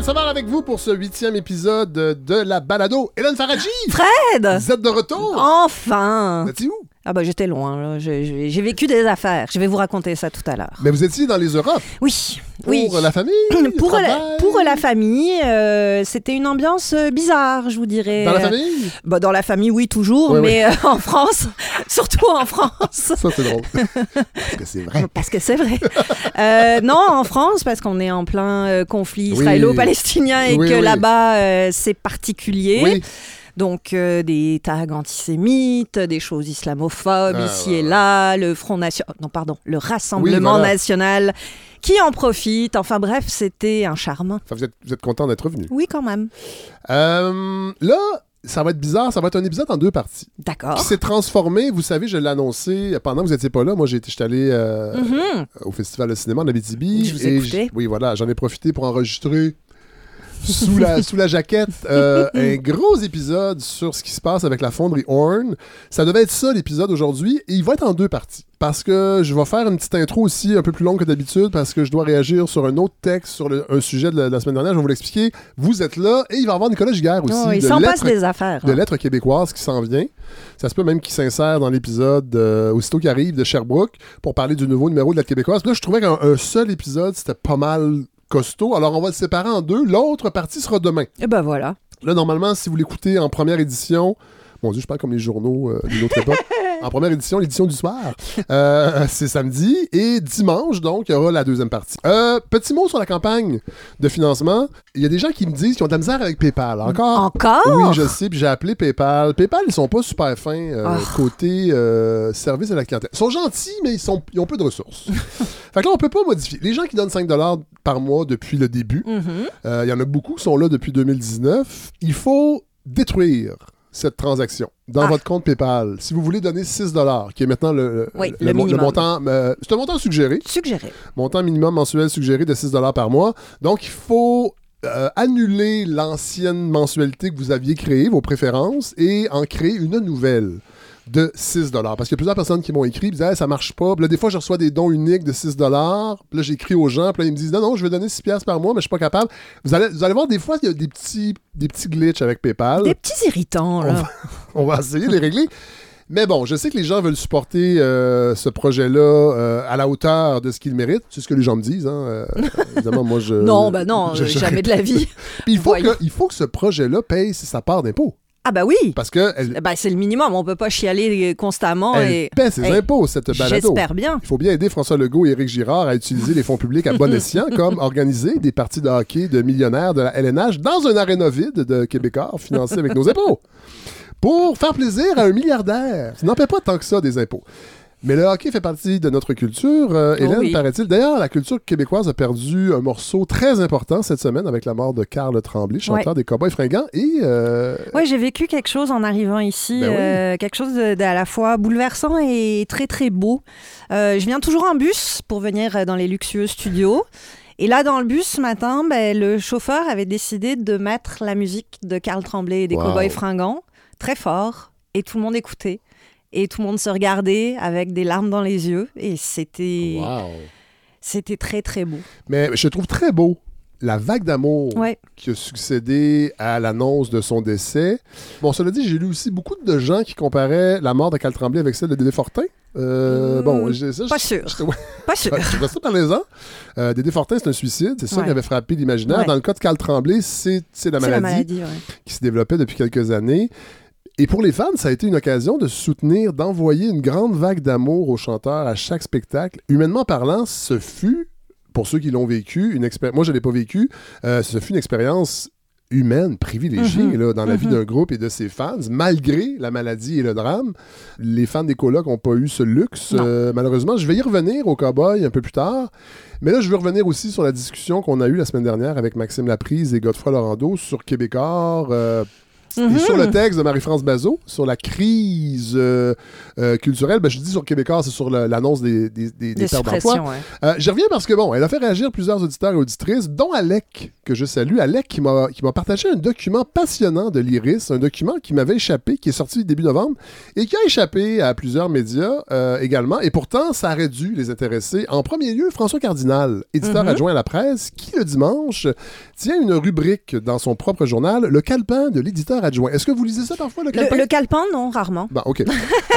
Fred Savard avec vous pour ce huitième épisode de la balado. Hélène Faradji! Fred! Vous êtes de retour? Enfin! Vous où? Ah bah j'étais loin, j'ai vécu des affaires. Je vais vous raconter ça tout à l'heure. Mais vous étiez dans les Europes. Oui, Pour oui. la famille? Pour la, pour la famille, euh, c'était une ambiance euh, bizarre, je vous dirais. Dans la famille? bah, Dans la famille, oui, toujours, Oui, mais euh, en France, surtout en France. Ça, c'est drôle. Parce que c'est vrai. Parce que c'est vrai. Euh, non, en France, parce qu'on est en plein conflit israélo-palestinien et que là-bas, c'est particulier. Oui. Donc, euh, des tags antisémites, des choses islamophobes Ah, ici ouais, et ouais. là, le Front National, non, pardon, le Rassemblement voilà. National qui en profite. Enfin bref, c'était un charme. Enfin, vous êtes, vous êtes content d'être revenu. Oui, quand même. Euh, là, ça va être bizarre. Ça va être un épisode en deux parties. D'accord. Qui s'est transformé, vous savez, je l'ai annoncé pendant que vous n'étiez pas là. Moi, j'étais allé euh, Mhm. au Festival de cinéma en Abitibi. Je vous et écoutais. j- Oui, voilà, j'en ai profité pour enregistrer sous la, sous la jaquette euh, un gros épisode sur ce qui se passe avec la fonderie Horn. Ça devait être ça l'épisode aujourd'hui et il va être en deux parties. Parce que je vais faire une petite intro aussi un peu plus longue que d'habitude parce que je dois réagir sur un autre texte, sur le- un sujet de la, de la semaine dernière. Je vais vous l'expliquer. Vous êtes là et il va y avoir Nicolas Giguère aussi. Oh, il de s'en passe Lettres des affaires. de hein. lettres québécoises qui s'en vient. Ça se peut même qu'il s'insère dans l'épisode euh, aussitôt qu'il arrive de Sherbrooke pour parler du nouveau numéro de lettres québécoises. Puis Là, je trouvais qu'un un seul épisode, c'était pas mal costaud. Alors, on va le séparer en deux. L'autre partie sera demain. Et ben voilà. Là, normalement, si vous l'écoutez en première édition, mon Dieu, je parle comme les journaux euh, d'une autre époque. En première édition, l'édition du soir, euh, c'est samedi. Et dimanche, donc, il y aura la deuxième partie. Euh, petit mot sur la campagne de financement. Il y a des gens qui me disent qu'ils ont de la misère avec PayPal. Encore? Encore? Oui, je sais, puis j'ai appelé PayPal. PayPal, ils sont pas super fins euh, Ah. côté service à la clientèle. Ils sont gentils, mais ils, sont, ils ont peu de ressources. fait que là, on peut pas modifier. Les gens qui donnent 5 par mois depuis le début, Mhm. euh, il y en a beaucoup qui sont là depuis 2019. Il faut détruire cette transaction dans Ah. votre compte PayPal. Si vous voulez donner 6 qui est maintenant le, Oui, le, le mo- minimum. montant... euh, c'est un montant suggéré Suggéré. montant minimum mensuel suggéré de 6 par mois. Donc, il faut euh, annuler l'ancienne mensualité que vous aviez créée, vos préférences, et en créer une nouvelle de 6 Parce qu'il y a plusieurs personnes qui m'ont écrit, ils disaient, Hey, ça marche pas. Puis là, des fois, je reçois des dons uniques de 6 Puis là, j'écris aux gens, puis là, ils me disent, non, non, je vais donner 6 piastres par mois, mais je suis pas capable. Vous allez, vous allez voir, des fois, il y a des petits, des petits glitches avec PayPal. Des petits irritants, On là. va, on va essayer de les régler. Mais bon, je sais que les gens veulent supporter euh, ce projet-là euh, à la hauteur de ce qu'il mérite. C'est ce que les gens me disent. Hein. Euh, évidemment, moi, je. non, ben non, je- jamais de la vie. Puis il faut, que, il faut que ce projet-là paye sa part d'impôt. Ah bah oui. Parce que elle, Ben, c'est le minimum. On peut pas chialer constamment. elle et... paie ses Hey, impôts, cette balado. J'espère bien. Il faut bien aider François Legault et Éric Girard à utiliser les fonds publics à bon escient, comme organiser des parties de hockey de millionnaires de la LNH dans un aréna vide de Québécois financé avec nos impôts. Pour faire plaisir à un milliardaire. Ça n'en paie pas tant que ça des impôts. Mais le hockey fait partie de notre culture, euh, Oh Hélène, oui. paraît-il. D'ailleurs, la culture québécoise a perdu un morceau très important cette semaine avec la mort de Carl Tremblay, chanteur des Cowboys fringants. Et euh, Oui, j'ai vécu quelque chose en arrivant ici, Ben oui. euh, quelque chose de- d'à la fois bouleversant et très très beau. Euh, je viens toujours en bus pour venir dans les luxueux studios. Et là, dans le bus ce matin, ben, le chauffeur avait décidé de mettre la musique de Carl Tremblay et des Wow. Cowboys fringants très fort, et tout le monde écoutait. Et tout le monde se regardait avec des larmes dans les yeux. Et c'était wow. c'était très très beau. Mais je trouve très beau la vague d'amour Ouais. qui a succédé à l'annonce de son décès. Bon, cela dit, j'ai lu aussi beaucoup de gens qui comparaient la mort de Carl Tremblay avec celle de Dédé Fortin. Euh, Hmm, bon, ça, Pas je- sûr. je- ouais, Pas sûr. je trouvais ça malaisant. Euh, Dédé Fortin, c'est un suicide. C'est ça Ouais. qui avait frappé l'imaginaire. Ouais. Dans le cas de Carl Tremblay, c'est c'est la C'est maladie, la maladie, ouais. qui se développait depuis quelques années. Et pour les fans, ça a été une occasion de soutenir, d'envoyer une grande vague d'amour aux chanteurs à chaque spectacle. Humainement parlant, ce fut, pour ceux qui l'ont vécu, une expérience. Moi, je ne l'ai pas vécu. euh, ce fut une expérience humaine, privilégiée Mhm. là, dans la vie Mhm. d'un groupe et de ses fans, malgré la maladie et le drame. Les fans des colocs n'ont pas eu ce luxe, euh, malheureusement. Je vais y revenir au Cowboy un peu plus tard. Mais là, je veux revenir aussi sur la discussion qu'on a eue la semaine dernière avec Maxime Laprise et Godefroy Laurando sur Québécois. euh, et Mhm. sur le texte de Marie-France Bazot, sur la crise euh, euh, culturelle, ben, je dis sur Québécois, c'est sur l'annonce des, des, des, des d'emploi. ouais. Euh, J'y reviens parce que, bon, elle a fait réagir plusieurs auditeurs et auditrices, dont Alec, que je salue, Alec, qui m'a qui m'a partagé un document passionnant de l'Iris, un document qui m'avait échappé, qui est sorti début novembre et qui a échappé à plusieurs médias euh, également. Et pourtant, ça aurait dû les intéresser. En premier lieu, François Cardinal, éditeur Mhm. adjoint à la presse, qui le dimanche tient une rubrique dans son propre journal, le calepin de l'éditeur adjoint. Est-ce que vous lisez ça parfois, le calepin? Le, le calepin, non, rarement. Bon, OK.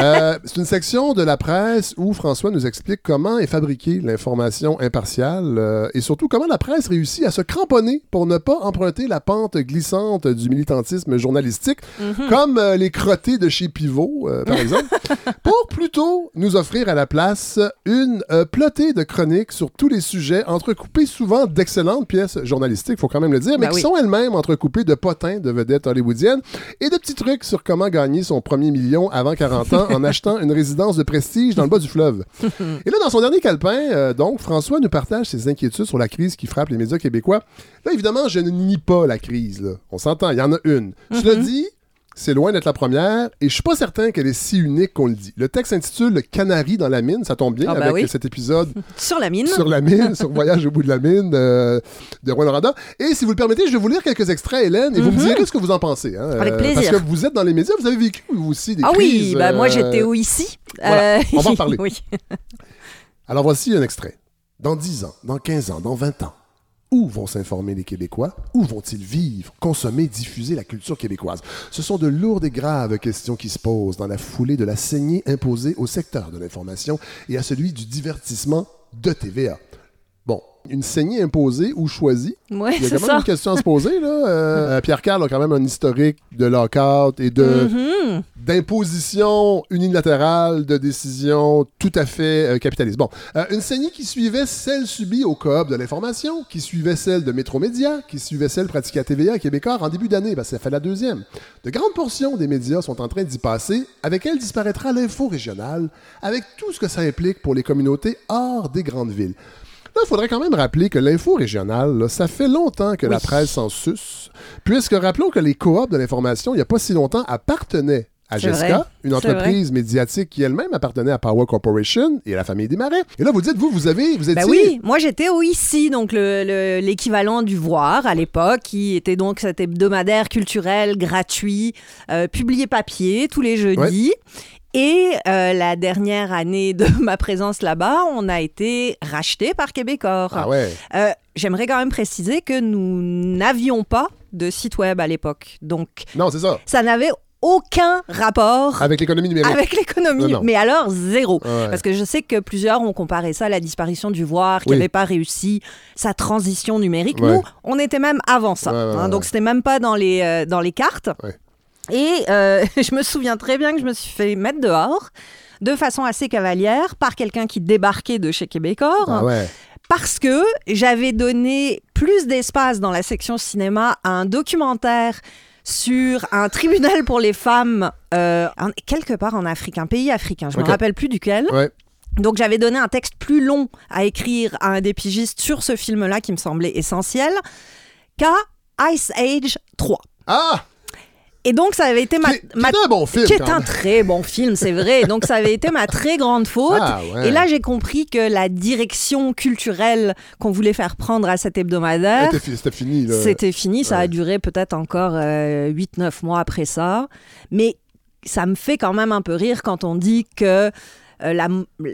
Euh, c'est une section de la presse où François nous explique comment est fabriquée l'information impartiale euh, et surtout comment la presse réussit à se cramponner pour ne pas emprunter la pente glissante du militantisme journalistique, Mhm. comme euh, les crottés de chez Pivot, par exemple, pour plutôt nous offrir à la place une plotée de chroniques sur tous les sujets, entrecoupées souvent d'excellentes pièces journalistiques, faut quand même le dire, mais Ben qui oui. sont elles-mêmes entrecoupées de potins de vedettes hollywoodiennes et de petits trucs sur comment gagner son premier million avant 40 ans en achetant une résidence de prestige dans le bas du fleuve. Et là, dans son dernier calepin, euh, donc, François nous partage ses inquiétudes sur la crise qui frappe les médias québécois. Là, évidemment, je ne nie pas la crise. là. On s'entend, il y en a une. Je le dis, c'est loin d'être la première, et je suis pas certain qu'elle est si unique qu'on le dit. Le texte s'intitule Le canari dans la mine, ça tombe bien Ah bah avec oui. cet épisode Sur la mine. sur la mine, sur Voyage au bout de la mine euh, de Rouen Noranda. Et si vous le permettez, je vais vous lire quelques extraits, Hélène, et vous me Mhm. direz ce que vous en pensez. hein. Avec Euh, plaisir. Parce que vous êtes dans les médias, vous avez vécu vous aussi des Ah oui, crises. bah moi euh, j'étais au ici. voilà, Euh, on va en parler. oui. Alors voici un extrait. Dans 10 ans, dans 15 ans, dans 20 ans, où vont s'informer les Québécois? Où vont-ils vivre, consommer, diffuser la culture québécoise? Ce sont de lourdes et graves questions qui se posent dans la foulée de la saignée imposée au secteur de l'information et à celui du divertissement de TVA. Une saignée imposée ou choisie? Ouais, Il y a quand même ça. une question à se poser. Là. Euh, Pierre Carl a quand même un historique de lockout et de Mhm. d'imposition unilatérale de décisions tout à fait euh, capitalistes. Bon, euh, une saignée qui suivait celle subie au coop de l'information, qui suivait celle de Métromédia, qui suivait celle pratiquée à TVA à Québécois en début d'année, ben, ça fait la deuxième. De grandes portions des médias sont en train d'y passer, avec elle disparaîtra l'info régionale, avec tout ce que ça implique pour les communautés hors des grandes villes. Là, il faudrait quand même rappeler que l'info régionale, là, ça fait longtemps que la presse s'en suce, puisque rappelons que les coops de l'information, il n'y a pas si longtemps, appartenaient à Jessica, vrai. une entreprise médiatique qui elle-même appartenait à Power Corporation et à la famille Desmarais. Et là, vous dites, vous, vous avez, vous étiez... Bah oui, moi j'étais au ICI, donc le- le- l'équivalent du Voir à l'époque, qui était donc cet hebdomadaire culturel gratuit, euh, publié papier tous les jeudis. Et euh, la dernière année de ma présence là-bas, on a été racheté par Québécois. Ah ouais. Euh, J'aimerais quand même préciser que nous n'avions pas de site web à l'époque. Donc Non, c'est ça. ça n'avait aucun rapport Avec l'économie numérique. avec l'économie. Mais alors, zéro. Ouais. Parce que je sais que plusieurs ont comparé ça à la disparition du voir, qui Oui. n'avait pas réussi sa transition numérique. Ouais. Nous, on était même avant ça. Ouais, hein, donc, c'était même pas dans les, euh, dans les cartes. Et euh, je me souviens très bien que je me suis fait mettre dehors de façon assez cavalière par quelqu'un qui débarquait de chez Québécois Ah ouais. parce que j'avais donné plus d'espace dans la section cinéma à un documentaire sur un tribunal pour les femmes euh, en- quelque part en Afrique, un pays africain, je ne me rappelle plus duquel. Ouais. Donc j'avais donné un texte plus long à écrire à un des pigistes sur ce film-là qui me semblait essentiel qu'à Ice Age 3. Ah! Et donc ça avait été ma... Qui, qui ma- est un bon film, qui est quand un même. très bon film, c'est vrai. Donc ça avait été ma très grande faute. Ah, ouais. Et là, j'ai compris que la direction culturelle qu'on voulait faire prendre à cet hebdomadaire, C'était fi- C'était fini, c'était fini. Ça ouais. a duré peut-être encore 8-9 mois après ça. Mais ça me fait quand même un peu rire quand on dit que. euh, la,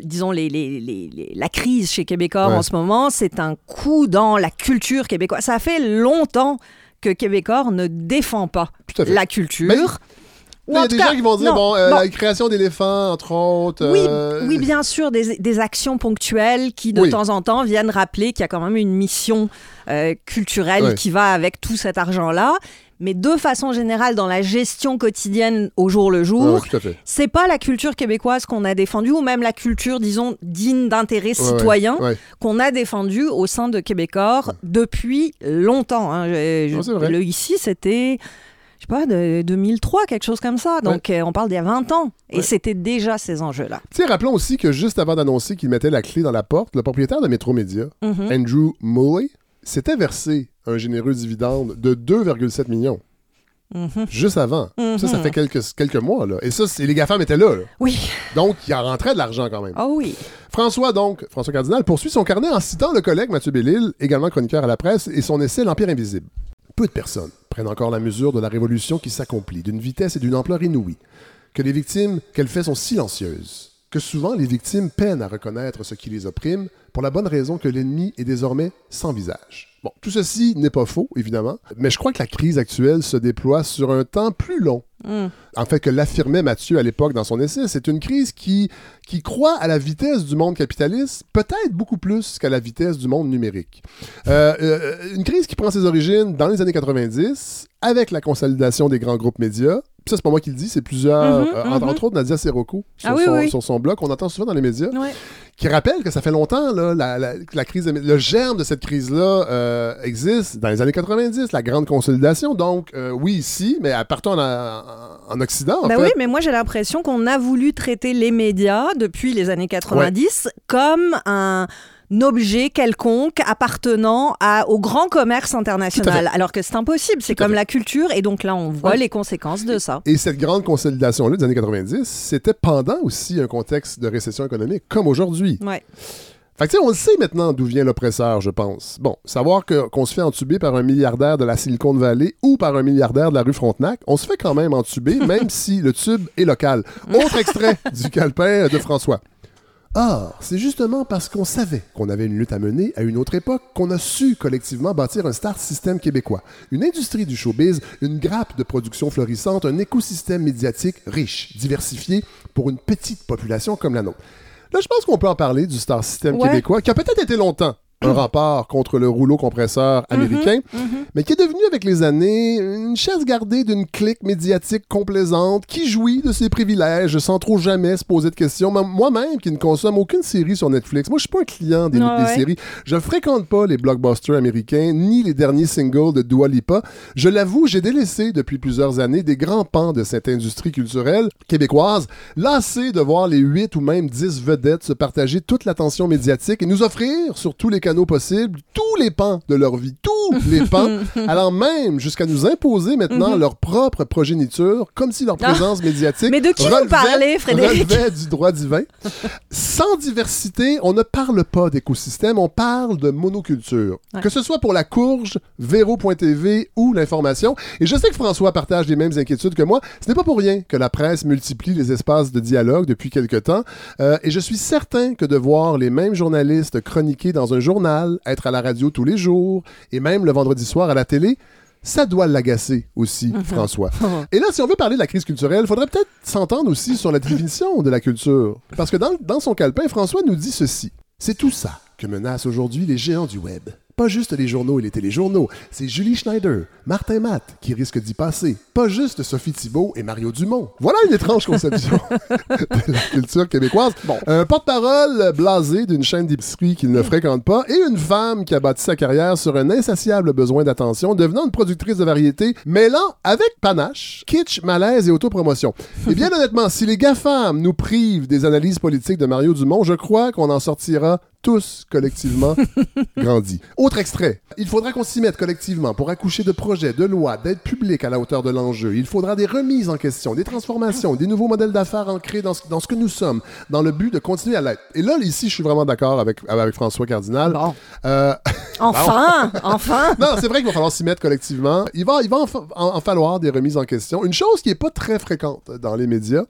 disons, les, les- les- les- la crise chez Québécois Ouais. en ce moment, c'est un coup dans la culture québécoise. Ça fait longtemps que Québécois ne défend pas la culture. Il y a des cas- gens qui vont dire, non, bon, euh, bon, la création d'éléphants, entre autres. oui, euh, oui, bien sûr, des, des actions ponctuelles qui, de Oui. temps en temps, viennent rappeler qu'il y a quand même une mission euh, culturelle qui va avec tout cet argent-là. Mais de façon générale, dans la gestion quotidienne au jour le jour, ouais, c'est pas la culture québécoise qu'on a défendue, ou même la culture, disons, digne d'intérêt Ouais, citoyen ouais. qu'on a défendue au sein de Québécois depuis longtemps. hein. Je- Non, le ici, c'était, je sais pas, de 2003, quelque chose comme ça. Donc, euh, on parle d'il y a 20 ans. Et Ouais. c'était déjà ces enjeux-là. Tu sais, rappelons aussi que juste avant d'annoncer qu'il mettait la clé dans la porte, le propriétaire de Métro-Média, Mhm. Andrew Muley, s'était versé un généreux dividende de 2,7 millions. Mhm. Juste avant. Ça, ça Mhm. fait quelques, quelques mois. Là. Et ça, c'est- les GAFAM étaient là, là. Oui. Donc, il en rentrait de l'argent quand même. Oh oui. François, donc, François Cardinal, poursuit son carnet en citant le collègue Mathieu Bellil, également chroniqueur à la presse, et son essai L'Empire invisible. Peu de personnes prennent encore la mesure de la révolution qui s'accomplit, d'une vitesse et d'une ampleur inouïe, que les victimes qu'elle fait sont silencieuses, que souvent les victimes peinent à reconnaître ce qui les opprime, pour la bonne raison que l'ennemi est désormais sans visage. Bon, tout ceci n'est pas faux, évidemment, mais je crois que la crise actuelle se déploie sur un temps plus long Mm. en fait, que l'affirmait Mathieu à l'époque dans son essai, c'est une crise qui, qui croit à la vitesse du monde capitaliste, peut-être beaucoup plus qu'à la vitesse du monde numérique. Euh, euh, une crise qui prend ses origines dans les années 90, avec la consolidation des grands groupes médias. Ça, c'est pas moi qui le dis, c'est plusieurs, Mhm, euh, entre, mhm. autres autres Nadia Serrocco, sur, Ah oui, son, oui. sur son blog, qu'on entend souvent dans les médias, Ouais. qui rappelle que ça fait longtemps, là, la, la- la crise, le germe de cette crise-là euh, existe dans les années 90, la grande consolidation. Donc, euh, oui, ici, mais partons en, en- en Occident, en fait. oui, mais moi j'ai l'impression qu'on a voulu traiter les médias depuis les années 90 comme un objet quelconque appartenant à, au grand commerce international, alors que c'est impossible, c'est comme la culture, et donc là on voit Ouais. les conséquences de ça. Et cette grande consolidation-là des années 90, c'était pendant aussi un contexte de récession économique, comme aujourd'hui. Ouais. Fait que, tu sais, on le sait maintenant d'où vient l'oppresseur, je pense. Bon, savoir qu'on se fait entuber par un milliardaire de la Silicon Valley ou par un milliardaire de la rue Frontenac, on se fait quand même entuber, même si le tube est local. Autre extrait du calepin de François. Or, c'est justement parce qu'on savait qu'on avait une lutte à mener à une autre époque qu'on a su collectivement bâtir un start système québécois. Une industrie du showbiz, une grappe de production florissante, un écosystème médiatique riche, diversifié pour une petite population comme la nôtre. Là, je pense qu'on peut en parler du star system Ouais. québécois qui a peut-être été longtemps un rempart contre le rouleau compresseur américain, mais qui est devenu avec les années une chasse gardée d'une clique médiatique complaisante qui jouit de ses privilèges sans trop jamais se poser de questions. Même Moi-même, qui ne consomme aucune série sur Netflix, moi je suis pas un client des, Ouais, des ouais. séries. Je fréquente pas les blockbusters américains ni les derniers singles de Dua Lipa. Je l'avoue, j'ai délaissé depuis plusieurs années des grands pans de cette industrie culturelle québécoise, lassé de voir les 8 ou même 10 vedettes se partager toute l'attention médiatique et nous offrir sur tous les canaux possibles tous les pans de leur vie, tous les pans, allant même jusqu'à nous imposer maintenant leur propre progéniture, comme si leur Ah. présence médiatique Mais de qui vous relevait- parlez, Frédéric? relevait du droit divin. Sans diversité, on ne parle pas d'écosystème, on parle de monoculture. Ouais. Que ce soit pour la courge, Véro.tv ou l'information. Et je sais que François partage les mêmes inquiétudes que moi. Ce n'est pas pour rien que la presse multiplie les espaces de dialogue depuis quelque temps. Euh, et je suis certain que de voir les mêmes journalistes chroniquer dans un journal, être à la radio tous les jours, et même le vendredi soir à la télé, ça doit l'agacer aussi, François. Et là, si on veut parler de la crise culturelle, il faudrait peut-être s'entendre aussi sur la définition de la culture. Parce que dans, dans son calepin, François nous dit ceci. C'est tout ça que menacent aujourd'hui les géants du web. Pas juste les journaux et les téléjournaux, c'est Julie Schneider, Martin Matt qui risquent d'y passer. Pas juste Sophie Thibault et Mario Dumont. Voilà une étrange conception de la culture québécoise. Un porte-parole blasé d'une chaîne d'épicerie qu'il ne fréquente pas et une femme qui a bâti sa carrière sur un insatiable besoin d'attention, devenant une productrice de variété, mêlant avec panache, kitsch, malaise et autopromotion. Et bien honnêtement, si les GAFAM nous privent des analyses politiques de Mario Dumont, je crois qu'on en sortira tous collectivement grandis. Autre extrait. Il faudra qu'on s'y mette collectivement pour accoucher de projets, de lois, d'aides publiques à la hauteur de l'enjeu. Il faudra des remises en question, des transformations, des nouveaux modèles d'affaires ancrés dans ce, dans ce que nous sommes, dans le but de continuer à l'être. Et là, ici, je suis vraiment d'accord avec, avec François Cardinal. Bon. Euh, Enfin, enfin. non, c'est vrai qu'il va falloir s'y mettre collectivement. Il va, il va en, fa- en- en falloir des remises en question. Une chose qui n'est pas très fréquente dans les médias.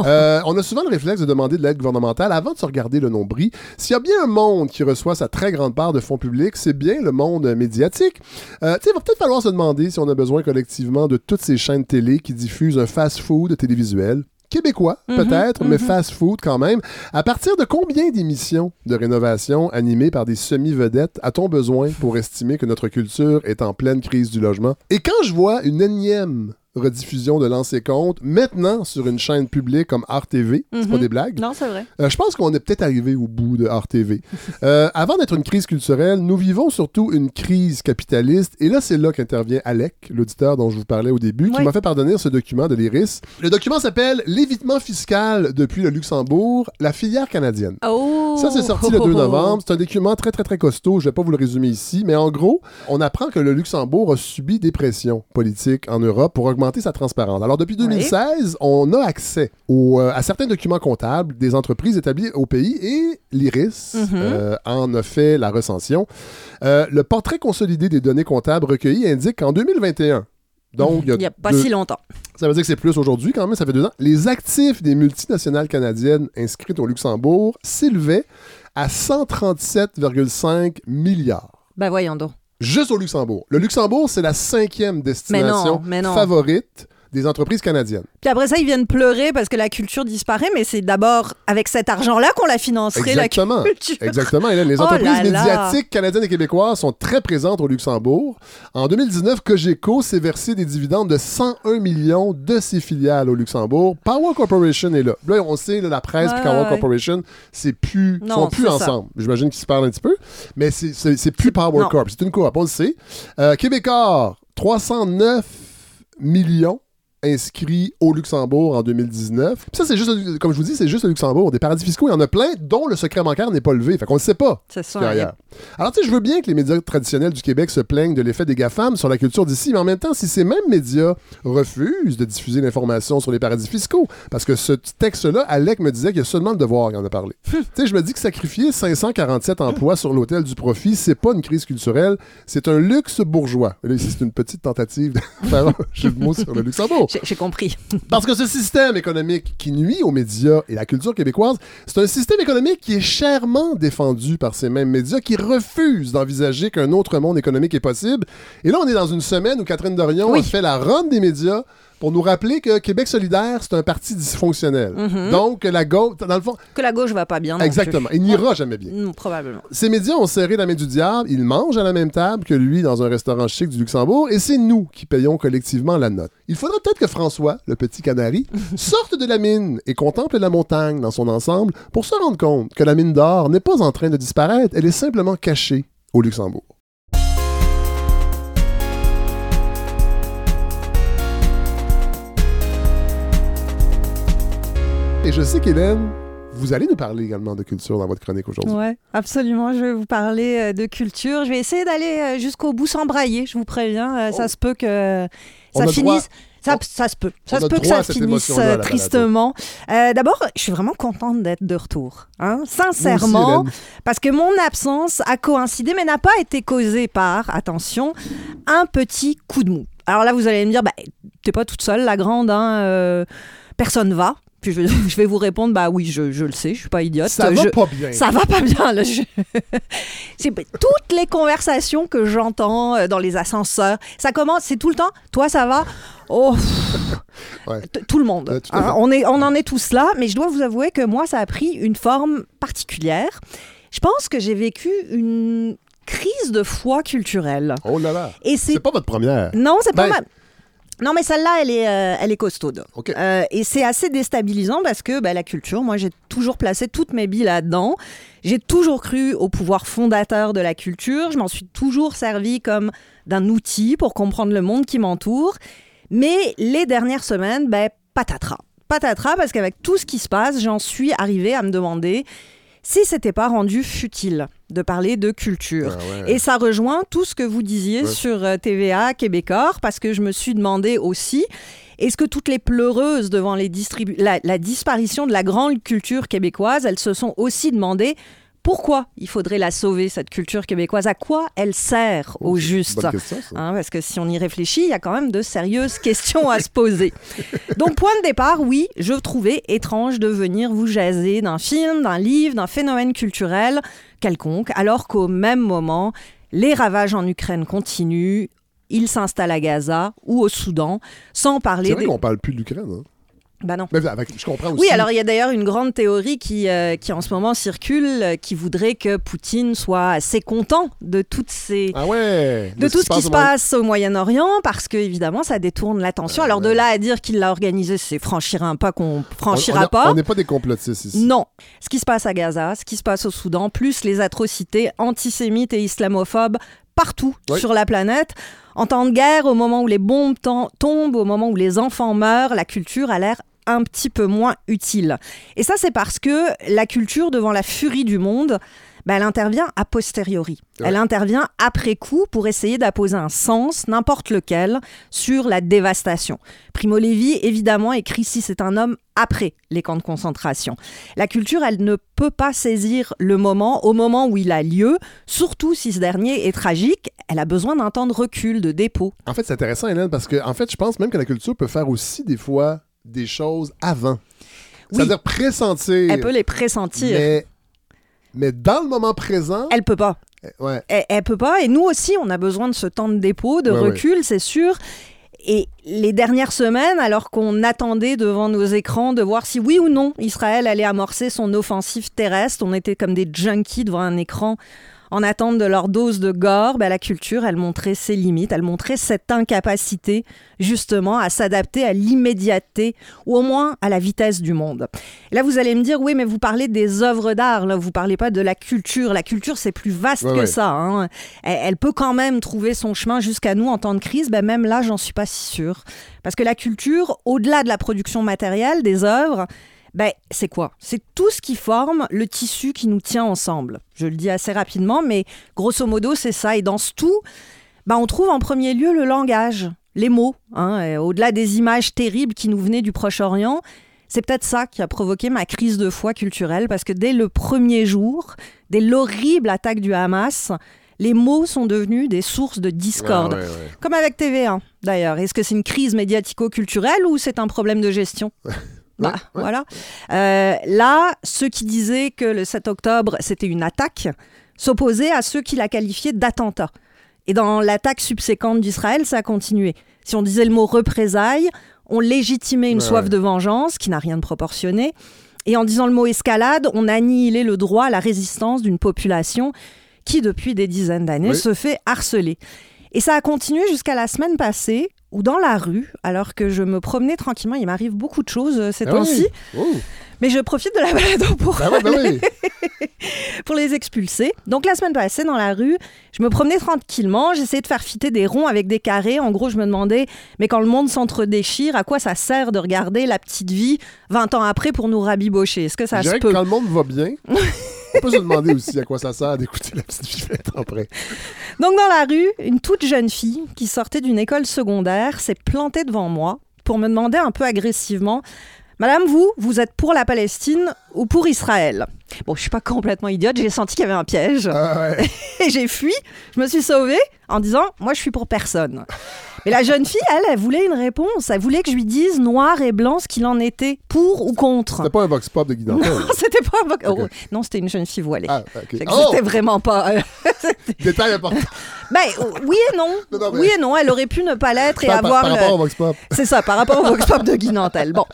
Euh, on a souvent le réflexe de demander de l'aide gouvernementale avant de se regarder le nombril. S'il y a bien un monde qui reçoit sa très grande part de fonds publics, c'est bien le monde médiatique. Euh, il va peut-être falloir se demander si on a besoin collectivement de toutes ces chaînes télé qui diffusent un fast-food télévisuel québécois, peut-être, mais fast-food quand même. À partir de combien d'émissions de rénovation animées par des semi-vedettes a-t-on besoin pour estimer que notre culture est en pleine crise du logement? Et quand je vois une énième rediffusion de Lancer Compte, maintenant sur une chaîne publique comme RTV, c'est pas Mhm. des blagues, Non, c'est vrai. euh, je pense qu'on est peut-être arrivé au bout de RTV. Euh, avant d'être une crise culturelle, nous vivons surtout une crise capitaliste. Et là, c'est là qu'intervient Alec, l'auditeur dont je vous parlais au début, qui m'a fait parvenir ce document de l'IRIS. Le document s'appelle L'évitement fiscal depuis le Luxembourg, la filière canadienne. Oh. Ça, c'est sorti le 2 novembre. C'est un document très, très, très costaud. Je vais pas vous le résumer ici, mais en gros, on apprend que le Luxembourg a subi des pressions politiques en Europe pour augmenter augmenter sa transparence. Alors, depuis 2016, on a accès au, euh, à certains documents comptables des entreprises établies au pays et l'IRIS Mhm. euh, en a fait la recension. Euh, le portrait consolidé des données comptables recueillies indique qu'en 2021, donc il a, n'y a pas deux- si longtemps. ça veut dire que c'est plus aujourd'hui quand même, ça fait deux ans, les actifs des multinationales canadiennes inscrites au Luxembourg s'élevaient à 137,5 milliards. Ben voyons donc. Juste au Luxembourg. Le Luxembourg, c'est la cinquième destination mais non. favorite des entreprises canadiennes. Puis après ça, ils viennent pleurer parce que la culture disparaît, mais c'est d'abord avec cet argent-là qu'on la financerait, Exactement. la culture. Exactement. Et là, les Oh entreprises là. médiatiques canadiennes et québécoises sont très présentes au Luxembourg. En 2019, Cogeco s'est versé des dividendes de 101 millions de ses filiales au Luxembourg. Power Corporation est là. Là, on sait, là, la presse et Ouais, Power ouais. Corporation, c'est plus, Non, sont plus ensemble. J'imagine qu'ils se parlent un petit peu, mais c'est- plus Power non. Corp. C'est une coop, on le sait. Euh, Québécois, 309 millions inscrits au Luxembourg en 2019. Puis ça, c'est juste, comme je vous dis, c'est juste le Luxembourg. Des paradis fiscaux, il y en a plein, dont le secret bancaire n'est pas levé. Fait qu'on ne sait pas. C'est ça. a ailleurs. Alors, tu sais, je veux bien que les médias traditionnels du Québec se plaignent de l'effet des GAFAM sur la culture d'ici, mais en même temps, si ces mêmes médias refusent de diffuser l'information sur les paradis fiscaux, parce que ce texte-là, Alec me disait qu'il y a seulement le devoir qui en a parlé. tu sais, je me dis que sacrifier 547 emplois sur l'hôtel du profit, c'est pas une crise culturelle, c'est un luxe bourgeois. Là, ici, c'est une petite tentative de faire un jeu de mots sur le Luxembourg. J'ai compris. Parce que ce système économique qui nuit aux médias et la culture québécoise, c'est un système économique qui est chèrement défendu par ces mêmes médias qui refusent d'envisager qu'un autre monde économique est possible. Et là, on est dans une semaine où Catherine Dorion Oui. a fait la ronde des médias pour nous rappeler que Québec solidaire, c'est un parti dysfonctionnel. Donc, la gauche, dans le fond, Que la gauche va pas bien. non exactement, plus. il n'ira jamais bien. Mm, probablement. Ces médias ont serré la main du diable, ils mangent à la même table que lui dans un restaurant chic du Luxembourg, et c'est nous qui payons collectivement la note. Il faudrait peut-être que François, le petit canari, sorte de la mine et contemple la montagne dans son ensemble pour se rendre compte que la mine d'or n'est pas en train de disparaître, elle est simplement cachée au Luxembourg. Et je sais qu'Hélène, vous allez nous parler également de culture dans votre chronique aujourd'hui. Ouais, absolument. Je vais vous parler euh, de culture. Je vais essayer d'aller euh, jusqu'au bout sans brailler. Je vous préviens. Euh, Ça Oh. se peut que ça droit- finisse. Ça, se peut. Ça se peut que ça finisse euh, tristement. Euh, D'abord, je suis vraiment contente d'être de retour. Hein, sincèrement. Parce que mon absence a coïncidé, mais n'a pas été causée par, attention, un petit coup de mou. Alors là, vous allez me dire, bah, t'es pas toute seule, la grande, hein, euh, personne va. Puis je, je vais vous répondre, bah oui, je, je le sais, je suis pas idiote. Ça va Je- pas bien. ça va pas bien. Là. Toutes les conversations que j'entends euh, dans les ascenseurs. Ça commence, c'est tout le temps. Toi, ça va? Oh, Ouais. tout le monde. Ouais, tout. Hein, on, est, on en est tous là, mais je dois vous avouer que moi, ça a pris une forme particulière. Je pense que j'ai vécu une crise de foi culturelle. Oh là là. Et c'est pas votre première. non, c'est pas Ben- mal. Non, mais celle-là, elle est, euh, elle est costaude. Euh, et c'est assez déstabilisant parce que bah, la culture, moi, j'ai toujours placé toutes mes billes là-dedans. J'ai toujours cru au pouvoir fondateur de la culture. Je m'en suis toujours servi comme d'un outil pour comprendre le monde qui m'entoure. Mais les dernières semaines, ben, patatras. Patatras parce qu'avec tout ce qui se passe, j'en suis arrivée à me demander si c'était pas rendu futile de parler de culture. Ah ouais. Et ça rejoint tout ce que vous disiez Ouais. sur euh, TVA Québécois, parce que je me suis demandé aussi, est-ce que toutes les pleureuses devant les la, la disparition de la grande culture québécoise, elles se sont aussi demandé pourquoi il faudrait la sauver, cette culture québécoise? À quoi elle sert au juste? question. Hein, parce que si on y réfléchit, il y a quand même de sérieuses questions à se poser. Donc, point de départ, oui, je trouvais étrange de venir vous jaser d'un film, d'un livre, d'un phénomène culturel quelconque, alors qu'au même moment, les ravages en Ukraine continuent. Ils s'installent à Gaza ou au Soudan, sans C'est parler vrai des... qu'on parle plus de l'Ukraine. Hein? Bah non. Mais avec- je comprends aussi. Oui, alors il y a d'ailleurs une grande théorie qui, euh, qui en ce moment circule, euh, qui voudrait que Poutine soit assez content de toutes ces, Ah ouais. de tout ce qui se passe au Moyen-Orient, parce que évidemment, ça détourne l'attention. Euh, Alors de là à dire qu'il l'a organisé, c'est franchir un pas qu'on On- franchira pas. On n'est pas des complotistes ici. Non. Ce qui se passe à Gaza, ce qui se passe au Soudan, plus les atrocités antisémites et islamophobes partout Oui. sur la planète. En temps de guerre, au moment où les bombes tom- tombent, au moment où les enfants meurent, la culture a l'air un petit peu moins utile. Et ça, c'est parce que la culture, devant la furie du monde, ben, elle intervient a posteriori. Ouais. Elle intervient après coup pour essayer d'apposer un sens, n'importe lequel, sur la dévastation. Primo Levi, évidemment, écrit si c'est un homme après les camps de concentration. La culture, elle ne peut pas saisir le moment au moment où il a lieu, surtout si ce dernier est tragique. Elle a besoin d'un temps de recul, de dépôt. En fait, c'est intéressant, Hélène, parce que en fait, je pense même que la culture peut faire aussi des fois des choses avant. Oui. C'est-à-dire pressentir. Elle peut les pressentir. mais, mais dans le moment présent, Elle peut pas. ouais. Elle, elle peut pas. Et nous aussi, on a besoin de ce temps de dépôt, de Ouais, ouais. recul, c'est sûr. Et les dernières semaines, alors qu'on attendait devant nos écrans de voir si oui ou non Israël allait amorcer son offensive terrestre, on était comme des junkies devant un écran en attente de leur dose de gore. Ben, la culture, elle montrait ses limites, elle montrait cette incapacité justement à s'adapter à l'immédiateté ou au moins à la vitesse du monde. Et là, vous allez me dire, oui, mais vous parlez des œuvres d'art, là, vous parlez pas de la culture. La culture, c'est plus vaste Ouais, que ouais. ça. hein. Elle, elle peut quand même trouver son chemin jusqu'à nous en temps de crise. Ben, même là, j'en suis pas si sûre. Parce que la culture, au-delà de la production matérielle des œuvres, ben, c'est quoi? C'est tout ce qui forme le tissu qui nous tient ensemble. Je le dis assez rapidement, mais grosso modo, c'est ça. Et dans ce tout, ben, on trouve en premier lieu le langage, les mots. hein. Au-delà des images terribles qui nous venaient du Proche-Orient, c'est peut-être ça qui a provoqué ma crise de foi culturelle, parce que dès le premier jour, dès l'horrible attaque du Hamas, les mots sont devenus des sources de discorde. Ouais, ouais. Comme avec TV1, d'ailleurs. Est-ce que c'est une crise médiatico-culturelle ou c'est un problème de gestion? Bah, ouais. voilà. Euh, là, ceux qui disaient que le 7 octobre, c'était une attaque, s'opposaient à ceux qui la qualifiaient d'attentat. Et dans l'attaque subséquente d'Israël, ça a continué. Si on disait le mot représailles, on légitimait une Ouais, soif de vengeance qui n'a rien de proportionné. Et en disant le mot escalade, on annihilait le droit à la résistance d'une population qui, depuis des dizaines d'années, Oui. se fait harceler. Et ça a continué jusqu'à la semaine passée, où dans la rue, alors que je me promenais tranquillement, il m'arrive beaucoup de choses euh, ces Ah temps-ci, oui. Oh. mais je profite de la balade pour, ben oui. pour les expulser. Donc la semaine passée, dans la rue, je me promenais tranquillement, j'essayais de faire fitter des ronds avec des carrés. En gros, je me demandais, mais quand le monde s'entre-déchire, à quoi ça sert de regarder la petite vie 20 ans après pour nous rabibocher? Est-ce que ça Je se dirais que peut? quand le monde va bien, on peut se demander aussi à quoi ça sert d'écouter la petite vivette après. Donc dans la rue, une toute jeune fille qui sortait d'une école secondaire s'est plantée devant moi pour me demander un peu agressivement Madame, vous, vous êtes pour la Palestine ou pour Israël Bon, je suis pas complètement idiote, j'ai senti qu'il y avait un piège Ah ouais. et j'ai fui. Je me suis sauvée en disant Moi, je suis pour personne. Mais la jeune fille, elle, elle voulait une réponse. Elle voulait que je lui dise noir et blanc ce qu'il en était, pour ou contre. C'était pas un vox pop de Guy Dantel. C'était pas un voc- Ok. oh, non, c'était une jeune fille voilée. Ah, ok. Fait que Oh! C'était vraiment pas. Détail important. Ben, euh, oui et non. Non, non, mais- Oui et non. Elle aurait pu ne pas l'être et Par, par- avoir. par le- rapport au vox pop. C'est ça, par rapport au Vox Pop de Guy Nantel. Bon.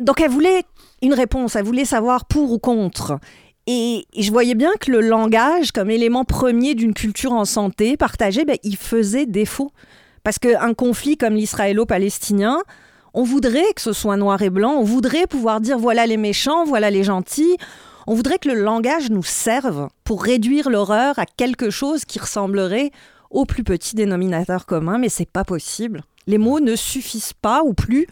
Donc, elle voulait une réponse. Elle voulait savoir pour ou contre. Et je voyais bien que le langage, comme élément premier d'une culture en santé partagée, ben, il faisait défaut. Parce qu'un conflit comme l'israélo-palestinien, on voudrait que ce soit noir et blanc, on voudrait pouvoir dire voilà les méchants, voilà les gentils. On voudrait que le langage nous serve pour réduire l'horreur à quelque chose qui ressemblerait au plus petit dénominateur commun, mais c'est pas possible. Les mots ne suffisent pas ou plus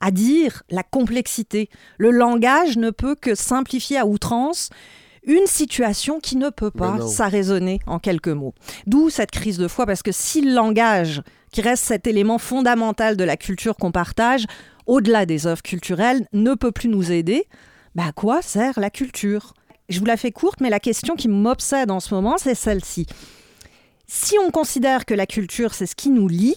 à dire la complexité. Le langage ne peut que simplifier à outrance une situation qui ne peut pas s'arraisonner en quelques mots. D'où cette crise de foi, parce que si le langage, qui reste cet élément fondamental de la culture qu'on partage, au-delà des œuvres culturelles, ne peut plus nous aider, bah à quoi sert la culture? Je vous la fais courte, mais la question qui m'obsède en ce moment, c'est celle-ci. Si on considère que la culture, c'est ce qui nous lie,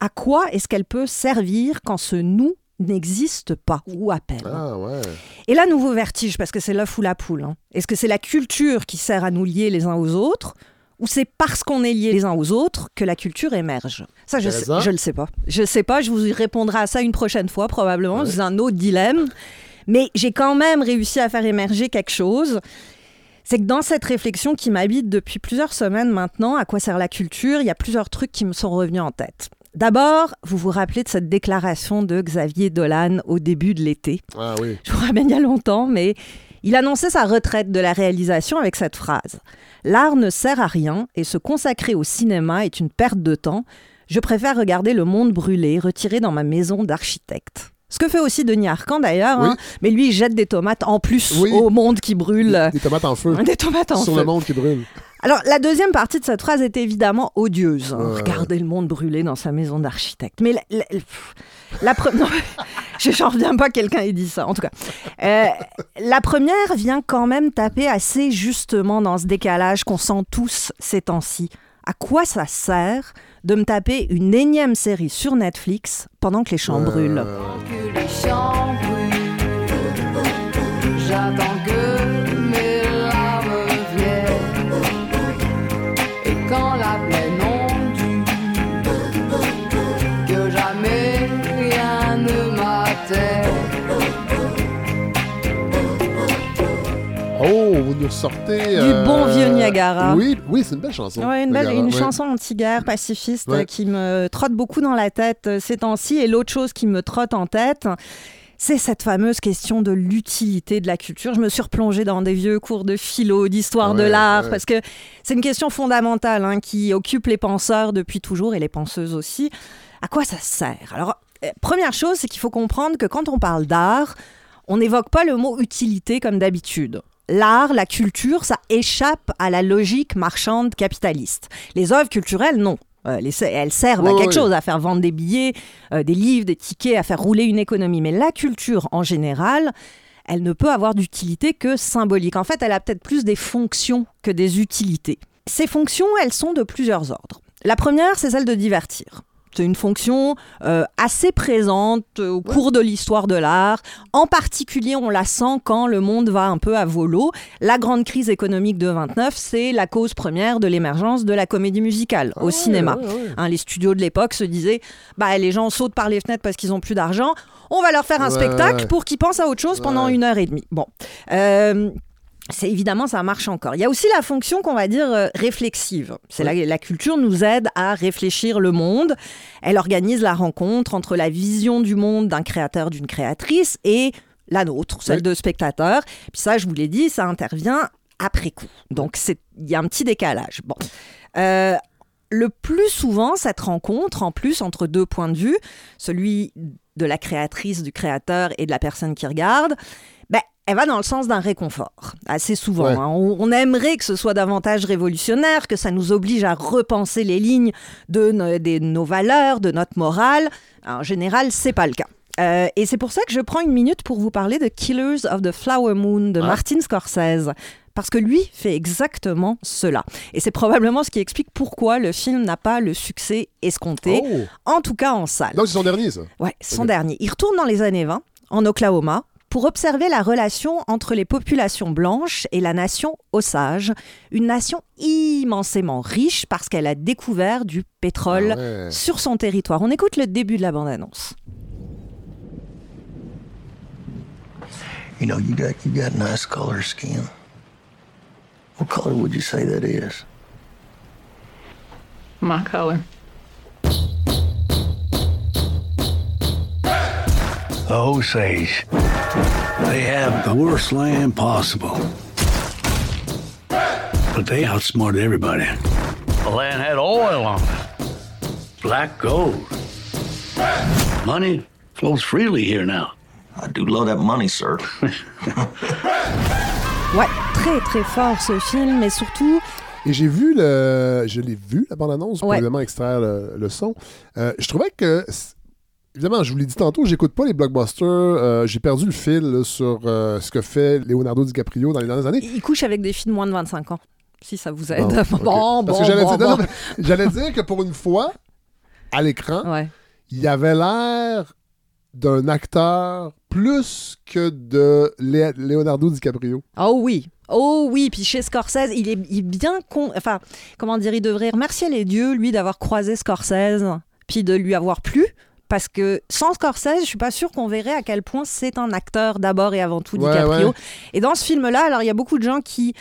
à quoi est-ce qu'elle peut servir quand ce nous n'existe pas ou à peine? Ah ouais. Et là, nouveau vertige, parce que c'est l'œuf ou la poule. hein. Est-ce que c'est la culture qui sert à nous lier les uns aux autres ou c'est parce qu'on est liés les uns aux autres que la culture émerge? Ça, je, sais, je le sais pas. Je sais pas, je vous répondrai à ça une prochaine fois, probablement. Ouais. C'est un autre dilemme. Mais j'ai quand même réussi à faire émerger quelque chose. C'est que dans cette réflexion qui m'habite depuis plusieurs semaines maintenant, à quoi sert la culture, il y a plusieurs trucs qui me sont revenus en tête. D'abord, vous vous rappelez de cette déclaration de Xavier Dolan au début de l'été Ah oui. je vous ramène il y a longtemps, mais il annonçait sa retraite de la réalisation avec cette phrase. L'art ne sert à rien et se consacrer au cinéma est une perte de temps. Je préfère regarder le monde brûler, retiré dans ma maison d'architecte. Ce que fait aussi Denis Arcand d'ailleurs, Oui. hein. mais lui il jette des tomates en plus Oui. au monde qui brûle. Des tomates en feu. Des tomates en sur feu. le monde qui brûle. Alors, la deuxième partie de cette phrase est évidemment odieuse. hein. Ouais. Regardez le monde brûler dans sa maison d'architecte. Mais la, la, pff, la pre- non, je j'en reviens pas que quelqu'un ait dit ça, en tout cas. Euh, la première vient quand même taper assez justement dans ce décalage qu'on sent tous ces temps-ci. À quoi ça sert de me taper une énième série sur Netflix pendant que les champs brûlent? que les champs brûlent. J'attends que Oh, vous nous sortez. Du bon vieux Niagara. Oui, oui c'est une belle chanson. Ouais, une, belle, une ouais. chanson anti-guerre pacifiste Ouais. euh, qui me trotte beaucoup dans la tête euh, ces temps-ci. Et l'autre chose qui me trotte en tête, c'est cette fameuse question de l'utilité de la culture. Je me suis replongée dans des vieux cours de philo, d'histoire de l'art, ouais. parce que c'est une question fondamentale hein, qui occupe les penseurs depuis toujours et les penseuses aussi. À quoi ça sert? Alors, euh, première chose, c'est qu'il faut comprendre que quand on parle d'art, on n'évoque pas le mot utilité comme d'habitude. L'art, la culture, ça échappe à la logique marchande capitaliste. Les œuvres culturelles, non. Euh, les- elles servent à quelque chose, à faire vendre des billets, euh, des livres, des tickets, à faire rouler une économie. Mais la culture, en général, elle ne peut avoir d'utilité que symbolique. En fait, elle a peut-être plus des fonctions que des utilités. Ces fonctions, elles sont de plusieurs ordres. La première, c'est celle de divertir. C'est une fonction euh, assez présente euh, au cours de l'histoire de l'art. En particulier, on la sent quand le monde va un peu à volo. La grande crise économique de 29, c'est la cause première de l'émergence de la comédie musicale au ouais, cinéma. ouais. Hein, les studios de l'époque se disaient bah, les gens sautent par les fenêtres parce qu'ils n'ont plus d'argent. On va leur faire un Ouais, spectacle ouais. pour qu'ils pensent à autre chose pendant une heure et demie. Bon. Euh, c'est évidemment, ça marche encore. Il y a aussi la fonction qu'on va dire euh, réflexive. C'est la, la culture nous aide à réfléchir le monde. Elle organise la rencontre entre la vision du monde d'un créateur, d'une créatrice et la nôtre, celle Oui. de spectateur. Puis ça, je vous l'ai dit, ça intervient après coup. Donc c'est- il y a un petit décalage. Bon. Euh, le plus souvent, cette rencontre, en plus, entre deux points de vue, celui de la créatrice, du créateur et de la personne qui regarde, ben, elle va dans le sens d'un réconfort, assez souvent. Ouais. hein. On, on aimerait que ce soit davantage révolutionnaire, que ça nous oblige à repenser les lignes de, no- nos valeurs, de notre morale. En général, c'est pas le cas. Euh, et c'est pour ça que je prends une minute pour vous parler de Killers of the Flower Moon de. Martin Scorsese. Parce que lui fait exactement cela. Et c'est probablement ce qui explique pourquoi le film n'a pas le succès escompté, Oh. en tout cas en salle. Donc, c'est son dernier, ça. Ouais, son dernier. Il retourne dans les années 20, en Oklahoma, pour observer la relation entre les populations blanches et la nation Osage, une nation immensément riche parce qu'elle a découvert du pétrole Ah ouais. sur son territoire. On écoute le début de la bande-annonce. You know, you got you got nice color skin. What color would you say that is? My color. The Osage. They have the worst land possible. But they outsmarted everybody. The land had oil on it. Black gold. Money flows freely here now. I do love that money, sir. Ouais, très très fort ce film, mais surtout, Et j'ai vu le. Je l'ai vu, la bande-annonce, pour Ouais. évidemment extraire le, le son. Euh, je trouvais que. Évidemment, je vous l'ai dit tantôt, j'écoute pas les blockbusters. euh, j'ai perdu le fil là, sur euh, ce que fait Leonardo DiCaprio dans les dernières années. il couche avec des filles de moins de 25 ans. Si ça vous aide. Bon, ok. Bon, Parce bon, que j'allais bon, dire, bon. que pour une fois, à l'écran, Ouais. il avait l'air d'un acteur plus que de Lé- Leonardo DiCaprio. Oh oui. Oh oui, puis chez Scorsese, il est, il est bien con. Enfin, comment dire, il devrait remercier les dieux, lui, d'avoir croisé Scorsese, puis de lui avoir plu. Parce que sans Scorsese, je suis pas sûre qu'on verrait à quel point c'est un acteur d'abord et avant tout Ouais, DiCaprio. ouais. Et dans ce film-là, alors il y a beaucoup de gens qui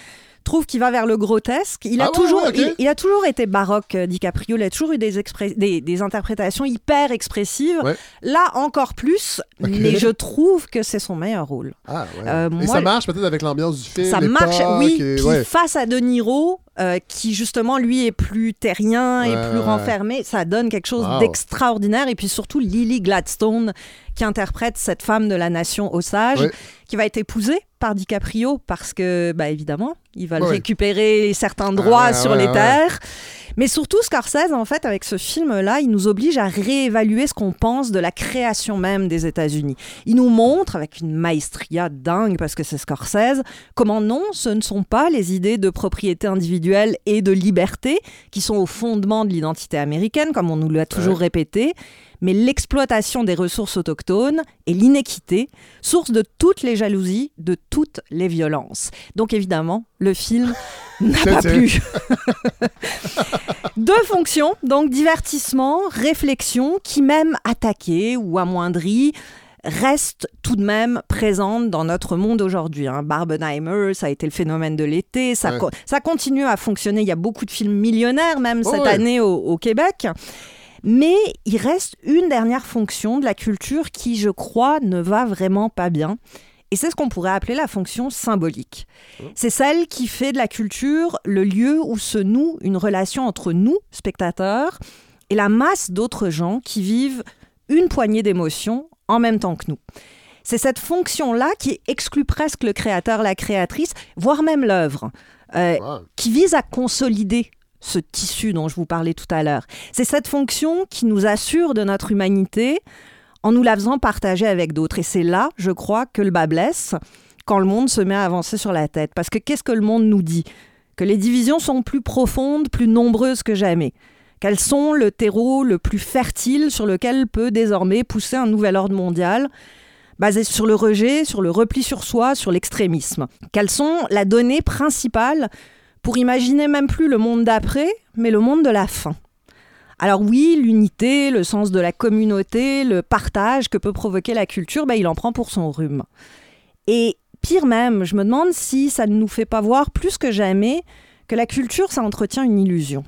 trouve qu'il va vers le grotesque. Il a, Ah ouais, toujours, ouais, il, il a toujours été baroque, euh, DiCaprio. Il a toujours eu des, des, des interprétations hyper expressives. Ouais. Là, encore plus. Mais je trouve que c'est son meilleur rôle. Ah. Euh, et ça marche peut-être avec l'ambiance du film. Ça marche, oui. et- Puis ouais. face à De Niro, euh, qui justement lui est plus terrien et Ouais, plus ouais. renfermé, ça donne quelque chose Wow. d'extraordinaire. Et puis surtout Lily Gladstone, qui interprète cette femme de la nation Osage, Ouais. qui va être épousée par DiCaprio parce que, bah évidemment, ils veulent Ouais. récupérer certains droits ouais, sur ouais, les ouais. terres. Mais surtout, Scorsese, en fait, avec ce film-là, il nous oblige à réévaluer ce qu'on pense de la création même des États-Unis. Il nous montre, avec une maestria dingue, parce que c'est Scorsese, comment non, ce ne sont pas les idées de propriété individuelle et de liberté qui sont au fondement de l'identité américaine, comme on nous l'a toujours répété, mais l'exploitation des ressources autochtones et l'inéquité, source de toutes les jalousies, de toutes les violences. Donc évidemment, le film n'a pas plu. Deux fonctions, donc divertissement, réflexion, qui même attaquée ou amoindrie, restent tout de même présentes dans notre monde aujourd'hui. Hein. Barbenheimer, ça a été le phénomène de l'été, ça, Ouais. co- ça continue à fonctionner. Il y a beaucoup de films millionnaires même Oh cette ouais. année au, au Québec. Mais il reste une dernière fonction de la culture qui, je crois, ne va vraiment pas bien. Et c'est ce qu'on pourrait appeler la fonction symbolique. C'est celle qui fait de la culture le lieu où se noue une relation entre nous, spectateurs, et la masse d'autres gens qui vivent une poignée d'émotions en même temps que nous. C'est cette fonction-là qui exclut presque le créateur, la créatrice, voire même l'œuvre, euh, qui vise à consolider ce tissu dont je vous parlais tout à l'heure. C'est cette fonction qui nous assure de notre humanité en nous la faisant partager avec d'autres. Et c'est là, je crois, que le bas blesse quand le monde se met à avancer sur la tête. Parce que qu'est-ce que le monde nous dit? Que les divisions sont plus profondes, plus nombreuses que jamais. Qu'elles sont le terreau le plus fertile sur lequel peut désormais pousser un nouvel ordre mondial basé sur le rejet, sur le repli sur soi, sur l'extrémisme. Qu'elles sont la donnée principale pour imaginer même plus le monde d'après, mais le monde de la fin. Alors oui, l'unité, le sens de la communauté, le partage que peut provoquer la culture, ben, il en prend pour son rhume. Et pire même, je me demande si ça ne nous fait pas voir plus que jamais que la culture, ça entretient une illusion.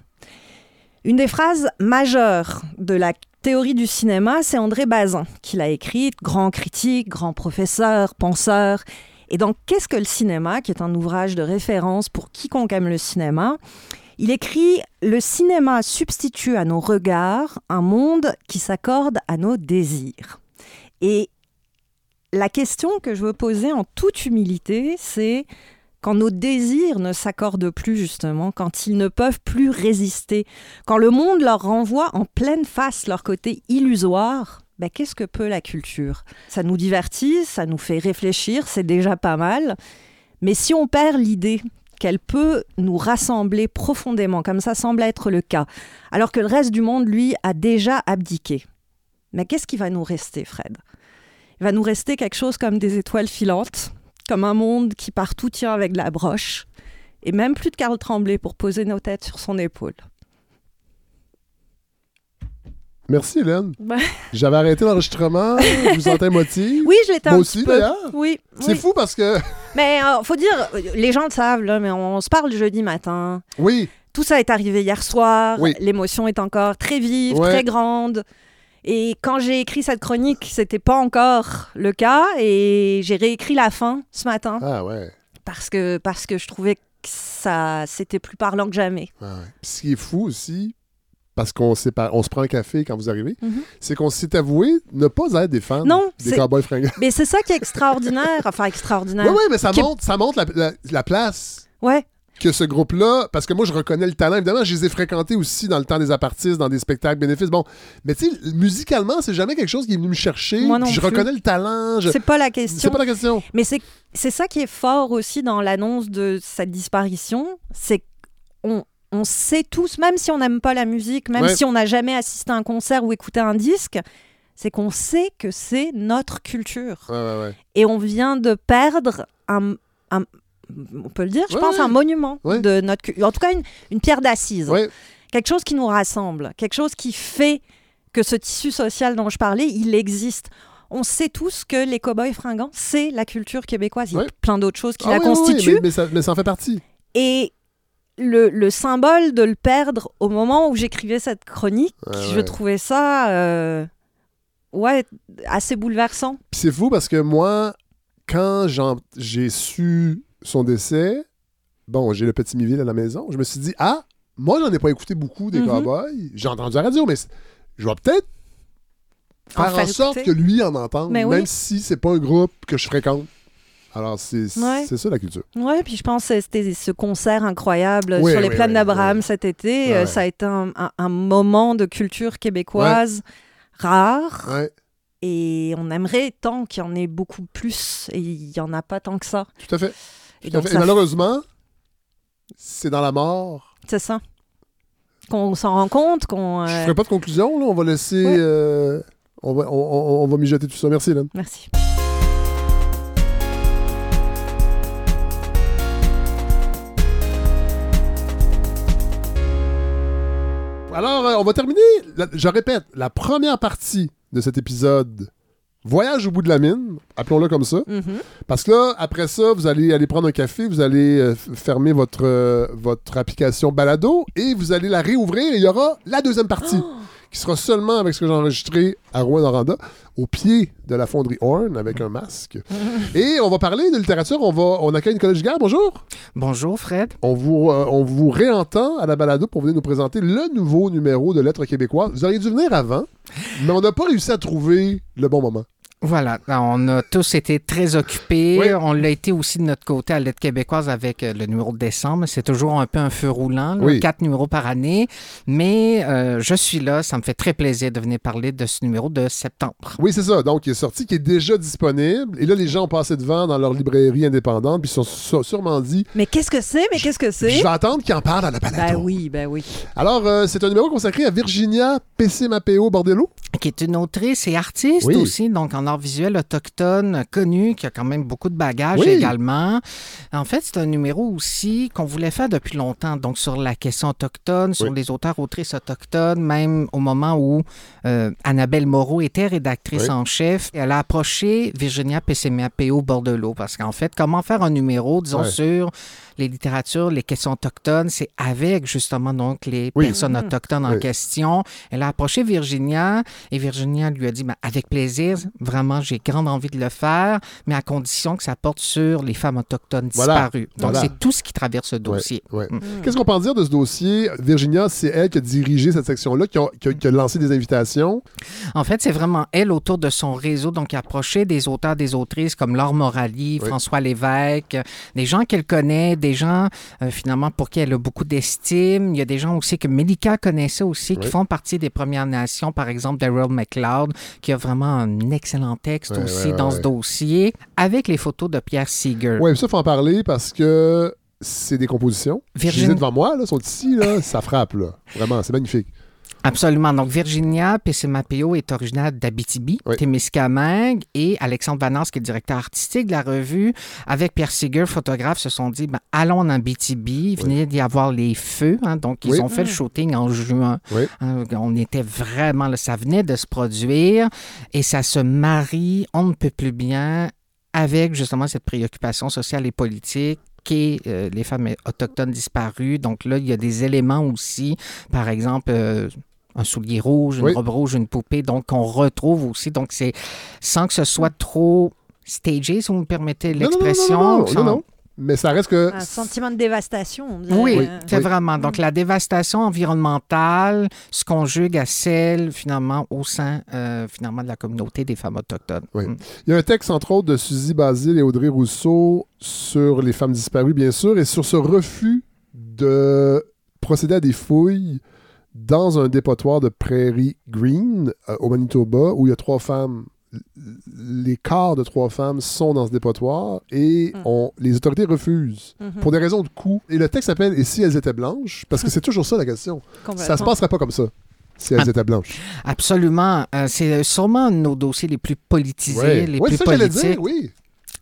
Une des phrases majeures de la théorie du cinéma, c'est André Bazin qui l'a écrite, grand critique, grand professeur, penseur. Et dans Qu'est-ce que le cinéma, qui est un ouvrage de référence pour quiconque aime le cinéma, il écrit Le cinéma substitue à nos regards un monde qui s'accorde à nos désirs. Et la question que je veux poser en toute humilité, c'est quand nos désirs ne s'accordent plus justement, quand ils ne peuvent plus résister, quand le monde leur renvoie en pleine face leur côté illusoire, ben, qu'est-ce que peut la culture? Ça nous divertit, ça nous fait réfléchir, c'est déjà pas mal. Mais si on perd l'idée qu'elle peut nous rassembler profondément, comme ça semble être le cas, alors que le reste du monde, lui, a déjà abdiqué, mais qu'est-ce qui va nous rester, Fred? Il va nous rester quelque chose comme des étoiles filantes, comme un monde qui partout tient avec de la broche, et même plus de Carl Tremblay pour poser nos têtes sur son épaule. Merci, Hélène. Ben- J'avais arrêté l'enregistrement, je vous sentais émotive. Oui, je l'étais Moi un aussi, d'ailleurs. Oui, C'est oui. fou parce que, Mais euh, faut dire, les gens le savent, là, mais on, se parle jeudi matin. oui, Tout ça est arrivé hier soir. Oui. L'émotion est encore très vive, Ouais. très grande. Et quand j'ai écrit cette chronique, c'était pas encore le cas. Et j'ai réécrit la fin ce matin ah ouais. parce que, parce que je trouvais que ça, c'était plus parlant que jamais. Ah ouais. Ce qui est fou aussi, parce qu'on on se prend un café quand vous arrivez, Mhm. c'est qu'on s'est avoué ne pas être des fans Non, des c'est- cowboys fringants. Mais c'est ça qui est extraordinaire. enfin, extraordinaire. Oui, oui, mais ça Qui- montre, ça montre la, la- la place Ouais. que ce groupe-là, parce que moi, je reconnais le talent. Évidemment, je les ai fréquentés aussi dans le temps des apartistes, dans des spectacles bénéfices. Bon, mais tu sais, musicalement, c'est jamais quelque chose qui est venu me chercher. Moi non je plus. reconnais le talent. je- C'est pas la C'est question. pas la question. Mais c'est c'est ça qui est fort aussi dans l'annonce de cette disparition, c'est on sait tous, même si on n'aime pas la musique, même Ouais. si on n'a jamais assisté à un concert ou écouté un disque, c'est qu'on sait que c'est notre culture. Ouais, ouais, ouais. Et on vient de perdre un... un- on peut le dire, je pense, un monument de notre culture. En tout cas, une, une pierre d'assise. Quelque chose qui nous rassemble. Quelque chose qui fait que ce tissu social dont je parlais, il existe. On sait tous que les cow-boys fringants, c'est la culture québécoise. Il y a Ouais. plein d'autres choses qui Ah la oui, oui, oui, constituent. mais, mais ça, mais ça en fait partie. Et le, le symbole de le perdre au moment où j'écrivais cette chronique, Ouais, je ouais. trouvais ça euh, ouais, assez bouleversant. C'est fou parce que moi, quand j'ai su son décès, bon, j'ai le petit Miville à la maison, je me suis dit, ah, moi, j'en ai pas écouté beaucoup des Mhm. cowboys. J'ai entendu la radio, mais je vais peut-être faire en, sorte écouter. que lui en entende, Mais même oui. si c'est pas un groupe que je fréquente. Alors, c'est Ouais. ça la culture. Ouais, puis je pense que c'était ce concert incroyable Oui, sur les oui, plaines oui, d'Abraham oui. cet été. Ouais, Euh. Ça a été un, un- un moment de culture québécoise rare. Ouais, Et on aimerait tant qu'il y en ait beaucoup plus. Et il n'y en a pas tant que ça. tout à fait. Et Tout à donc, fait. Et ça- malheureusement, c'est dans la mort. c'est ça. Qu'on s'en rend compte, qu'on. Je euh, ferai pas de conclusion, là. On va laisser. Euh, on, va, on, on- on va mijoter tout ça. Merci, Hélène. Merci. Alors, euh, on va terminer, la- je répète, la première partie de cet épisode. Voyage au bout de la mine, appelons-le comme ça. Mhm. Parce que là, après ça, vous allez aller prendre un café, vous allez euh, f- fermer votre, euh, votre application Balado et vous allez la réouvrir et il y aura la deuxième partie qui sera seulement avec ce que j'ai enregistré à Rouen-Noranda, au pied de la fonderie Horn avec un masque. et on va parler de littérature. On, va, on accueille Nicolas Giguère. Bonjour. Bonjour Fred. On vous, euh, on vous réentend à la balado pour venir nous présenter le nouveau numéro de Lettres québécoises. Vous auriez dû venir avant, mais on n'a pas réussi à trouver le bon moment. Voilà, on a tous été très occupés. Oui. On l'a été aussi de notre côté à l'aide québécoise avec euh, le numéro de décembre. C'est toujours un peu un feu roulant, là, Oui. quatre numéros par année. Mais euh, je suis là, ça me fait très plaisir de venir parler de ce numéro de septembre. Oui, c'est ça. Donc, il est sorti, qui est déjà disponible. Et là, les gens ont passé devant dans leur librairie indépendante, puis ils se sont sûrement dit Mais qu'est-ce que c'est? Mais qu'est-ce que c'est? Je vais attendre qu'ils en parlent à la balado. Ben oui, ben oui. Alors, euh, c'est un numéro consacré à Virginia PC-Mapeo Bordello. Qui est une autrice et artiste Oui. aussi, donc en art visuel autochtone, connue, qui a quand même beaucoup de bagages Oui. également. En fait, c'est un numéro aussi qu'on voulait faire depuis longtemps, donc sur la question autochtone, sur Oui. les auteurs-autrices autochtones, même au moment où euh, Annabelle Moreau était rédactrice Oui. en chef. Elle a approché Virginia Pessemapeo Bordelot, parce qu'en fait, comment faire un numéro, disons, sur les littératures, les questions autochtones, c'est avec justement donc les Oui. personnes Mhm. autochtones en Oui. question. Elle a approché Virginia et Virginia lui a dit Ben, avec plaisir, vraiment, j'ai grande envie de le faire, mais à condition que ça porte sur les femmes autochtones Voilà. disparues. Donc, Voilà. c'est tout ce qui traverse ce dossier. Ouais. Mm. Qu'est-ce qu'on peut en dire de ce dossier? Virginia, c'est elle qui a dirigé cette section-là, qui, a- qui qui lancé des invitations? En fait, c'est vraiment elle autour de son réseau, donc approcher des auteurs, des autrices comme Laure Morali, Oui. François Lévesque, des gens qu'elle connaît, des gens euh, finalement pour qui elle a beaucoup d'estime. Il y a des gens aussi que Melika connaissait aussi, qui font partie des Premières Nations, par exemple Daryl McLeod, qui a vraiment un excellent texte aussi dans ce dossier, avec les photos de Pierre Seeger. Oui, ça, il faut en parler parce que c'est des compositions. Je les ai Virginie- devant moi, là, sont ici, là, ça frappe, là. Vraiment, c'est magnifique. Absolument. Donc, Virginia Pessemapeo est originaire d'Abitibi, Oui. Témiscamingue, et Alexandre Vanasse, qui est directeur artistique de la revue, avec Pierre Seeger, photographe, se sont dit, ben, allons en Abitibi. Il venait d'y avoir les feux, hein, donc ils Oui. ont fait le shooting en juin. Oui. Hein, on était vraiment, là, ça venait de se produire, et ça se marie, on ne peut plus bien, avec justement cette préoccupation sociale et politique qui est euh, les femmes autochtones disparues. Donc là, il y a des éléments aussi, par exemple, euh, un soulier rouge, une Oui. robe rouge, une poupée, donc qu'on retrouve aussi. Donc c'est sans que ce soit trop stagé, si vous me permettez Non, non, non, l'expression. Non, non, non, sans- non, non. Mais ça reste que. Un sentiment de dévastation. on dirait. Oui, Euh, c'est Oui. vraiment. Donc, la dévastation environnementale se conjugue à celle, finalement, au sein, euh, finalement, de la communauté des femmes autochtones. Oui. Mm. Il y a un texte, entre autres, de Suzy Basile et Audrey Rousseau sur les femmes disparues, bien sûr, et sur ce refus de procéder à des fouilles dans un dépotoir de Prairie Green, euh, au Manitoba, où il y a trois femmes. Les corps de trois femmes sont dans ce dépotoir et on, les autorités refusent mhm, pour des raisons de coût. Et le texte s'appelle Et si elles étaient blanches Parce que c'est toujours ça la question. Ça se passerait pas comme ça si elles Ah. étaient blanches. Absolument. Euh, c'est sûrement un de nos dossiers les plus politisés, Ouais. les Ouais, plus c'est ça que j'allais politiques. dire, oui.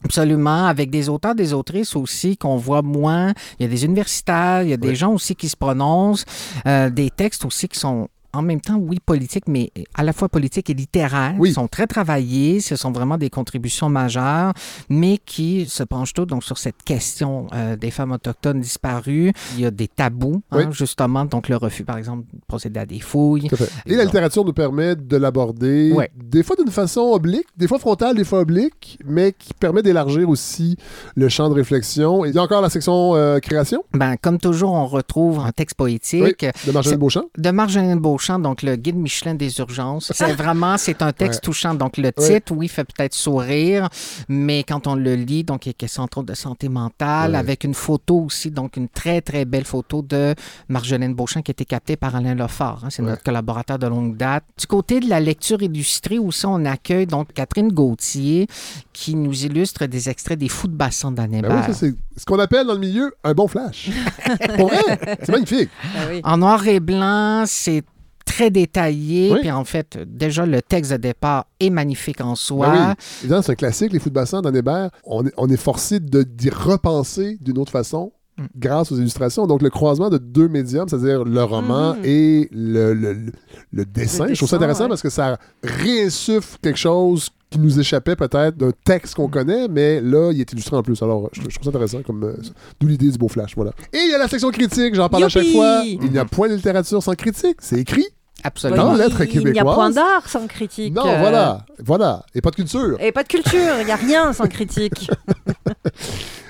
Absolument, avec des auteurs, des autrices aussi qu'on voit moins. Il y a des universitaires, il y a des gens aussi qui se prononcent, euh, des textes aussi qui sont en même temps, oui, politique, mais à la fois politique et littéraire. Oui. Ils sont très travaillés. Ce sont vraiment des contributions majeures, mais qui se penchent toutes donc, sur cette question euh, des femmes autochtones disparues. Il y a des tabous, hein, justement. Donc, le refus, par exemple, de procéder à des fouilles. Tout fait. Et la littérature nous permet de l'aborder, des fois d'une façon oblique, des fois frontale, des fois oblique, mais qui permet d'élargir aussi le champ de réflexion. Et il y a encore la section euh, création Ben, comme toujours, on retrouve un texte poétique. de Marjolaine Beauchamp. De Marjolaine Beauchamp, donc le guide Michelin des urgences. C'est vraiment, c'est un texte Ouais. touchant. Donc le Ouais. titre, oui, fait peut-être sourire, mais quand on le lit, donc il y a question entre autres de santé mentale, Ouais. avec une photo aussi, donc une très très belle photo de Marjolaine Beauchamp qui a été captée par Alain Lefort. hein. c'est Ouais. notre collaborateur de longue date. Du côté de la lecture illustrée aussi, on accueille donc Catherine Gauthier qui nous illustre des extraits des Fous de bassin d'Anne Ben c'est ce qu'on appelle dans le milieu un bon flash. Pour vrai, c'est magnifique. Oui. En noir et blanc, c'est très détaillé. Oui. Puis en fait, déjà, le texte de départ est magnifique en soi. Ben oui. Un classique, les fous de bassin d'Anne Hébert. On est, on est forcé de- d'y repenser d'une autre façon Mm. grâce aux illustrations. Donc, le croisement de deux médiums, c'est-à-dire le roman Mhm. et le, le- le- le dessin. Je trouve ça intéressant ouais. parce que ça réinsuffle quelque chose qui nous échappait peut-être d'un texte qu'on connaît, mais là, il est illustré en plus. Alors, je, je trouve ça intéressant, comme euh, d'où l'idée du beau flash. Voilà. Et il y a la section critique, j'en parle à chaque fois. Il n'y a point de littérature sans critique. C'est écrit. Absolument. Dans lettres il- Il n'y a québécoises. point d'art sans critique. Non, euh, voilà. Voilà. Et pas de culture. Et pas de culture, il n'y a rien sans critique.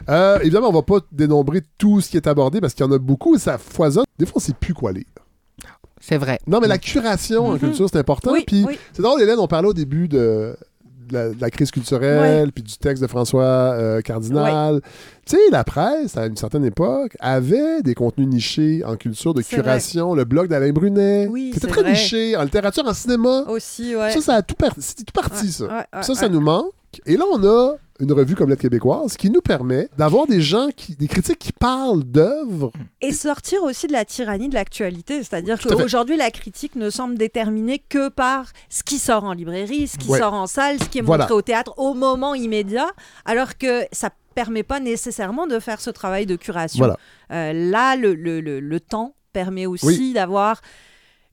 Euh, évidemment, on va pas dénombrer tout ce qui est abordé parce qu'il y en a beaucoup et ça foisonne. Des fois, on sait plus quoi lire. C'est vrai. Non, mais la curation en Mhm. culture, c'est important. Oui, Puis oui. c'est drôle, Hélène, on parlait au début de la, de la crise culturelle, puis du texte de François euh, Cardinal. Tu sais, la presse, à une certaine époque, avait des contenus nichés en culture de curation. Le blog d'Alain Brunet, Oui, c'était très vrai. niché. En littérature, en cinéma, Aussi, ouais. ça, ça a tout parti. C'était tout parti, Ouais, ça. ouais, ça, ça nous manque. Et là, on a une revue comme Lettre québécoise qui nous permet d'avoir des gens, qui, des critiques qui parlent d'œuvres. Et sortir aussi de la tyrannie de l'actualité. C'est-à-dire qu'aujourd'hui, la critique ne semble déterminée que par ce qui sort en librairie, ce qui Ouais. sort en salle, ce qui est Voilà. montré au théâtre au moment immédiat, alors que ça permet pas nécessairement de faire ce travail de curation. Voilà. Euh, là, le, le- le- le temps permet aussi Oui. d'avoir